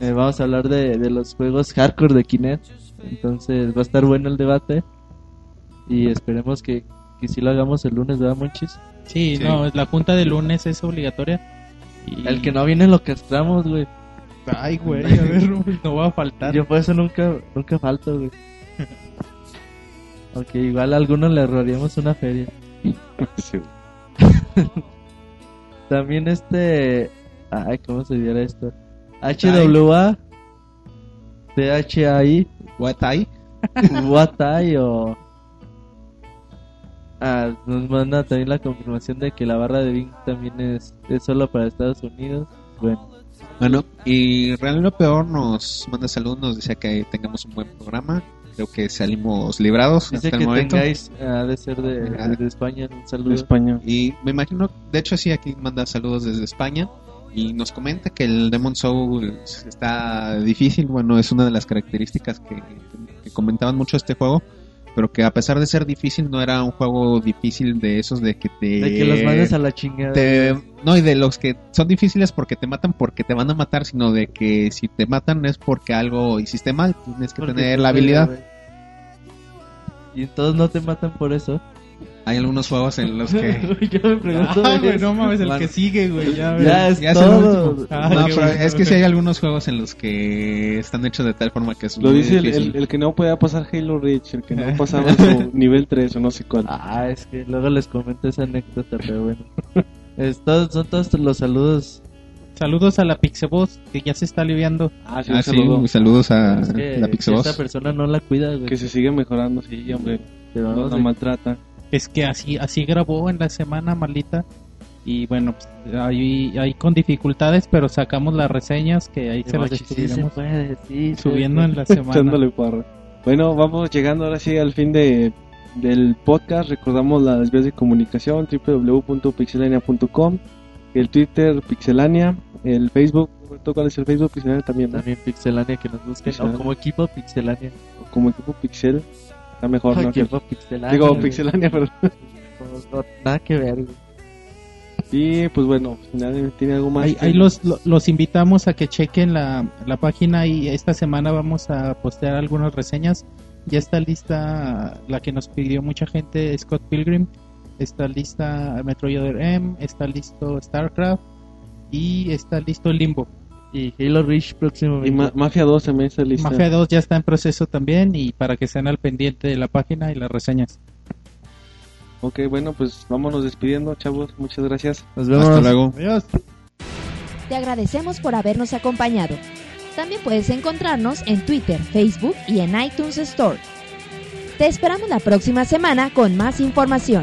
eh, vamos a hablar de, de los juegos hardcore de Kinect. Entonces va a estar bueno el debate. Y esperemos que, que si lo hagamos el lunes, ¿verdad, Monchis? Sí, Sí. no, la junta de lunes es obligatoria. Y- El que no viene lo castramos, güey. Ay, güey, (laughs) a ver, no va a faltar. Yo por eso nunca, nunca falto, güey. (laughs) Aunque igual a algunos le ahorraríamos una feria. (laughs) Sí. También este... Ay, ¿cómo se diera esto? HWA THI Watai. Watai o... Ah, nos manda también la confirmación de que la barra de Bing también es, es solo para Estados Unidos. Bueno, Bueno, y Real Lo Peor nos manda saludos, nos desea que tengamos un buen programa. Creo que salimos librados dice hasta que el momento. tengáis, ha de ser de, Ah. de España, un De saludo. España. Y me imagino, de hecho sí, aquí manda saludos desde España y nos comenta que el Demon Souls está difícil, bueno, es una de las características que, que comentaban mucho este juego, pero que a pesar de ser difícil no era un juego difícil de esos de que te... De que los mandes a la chingada. te- no, y de los que son difíciles porque te matan porque te van a matar, sino de que si te matan es porque algo hiciste mal, tienes que Porque tener te la habilidad. Y todos no te matan por eso. Hay algunos juegos en los que... (laughs) Yo me pregunto. Ah, güey, no mames, el Bueno. que sigue, güey, ya, ya es ya es todo. último. Ah, No, pero bueno. es que sí hay algunos juegos en los que están hechos de tal forma que es Lo muy dice el, difícil. el, el que no podía pasar Halo Reach, el que no (laughs) pasaba su nivel 3 o no sé cuál. Ah, es que luego les comento esa anécdota, pero bueno. Es todo- son todos los saludos. Saludos a la Pixeboss, que ya se está aliviando. Ah, sí, Ah, sí, saludo. saludos a Es que, la que Pixeboss. esta persona no la cuida, güey. Que se sigue mejorando, sí, hombre. Pero No la maltrata. Es que así así grabó en la semana malita. Y bueno, pues, ahí, ahí con dificultades, pero sacamos las reseñas que ahí se las estuvimos sí, subiendo en la semana. Bueno, vamos llegando ahora sí al fin de, del podcast. Recordamos las vías de comunicación: www.pixelania.com, el Twitter Pixelania, el Facebook. ¿Cuál es el Facebook? Pixelania también, ¿no? También Pixelania que nos busquen. Pixelania. O como equipo Pixelania. Como equipo Pixel. Está mejor, ¿no? equipo Pixelania. Digo. Pixelania, perdón. No, nada que ver, güey. Y pues bueno, ¿nadie tiene algo más? Ahí, que- ahí los, lo- los invitamos a que chequen la, la página y esta semana vamos a postear algunas reseñas. Ya está lista la que nos pidió mucha gente, Scott Pilgrim. Está lista Metroid M, está listo StarCraft y está listo Limbo. Y Halo Reach próximamente. Y Ma- Mafia 2 también está lista. Mafia 2 ya está en proceso también y para que estén al pendiente de la página y las reseñas. Ok, bueno, pues vámonos despidiendo, chavos. Muchas gracias. Nos vemos. Hasta luego. Adiós. Te agradecemos por habernos acompañado. También puedes encontrarnos en Twitter, Facebook y en iTunes Store. Te esperamos la próxima semana con más información.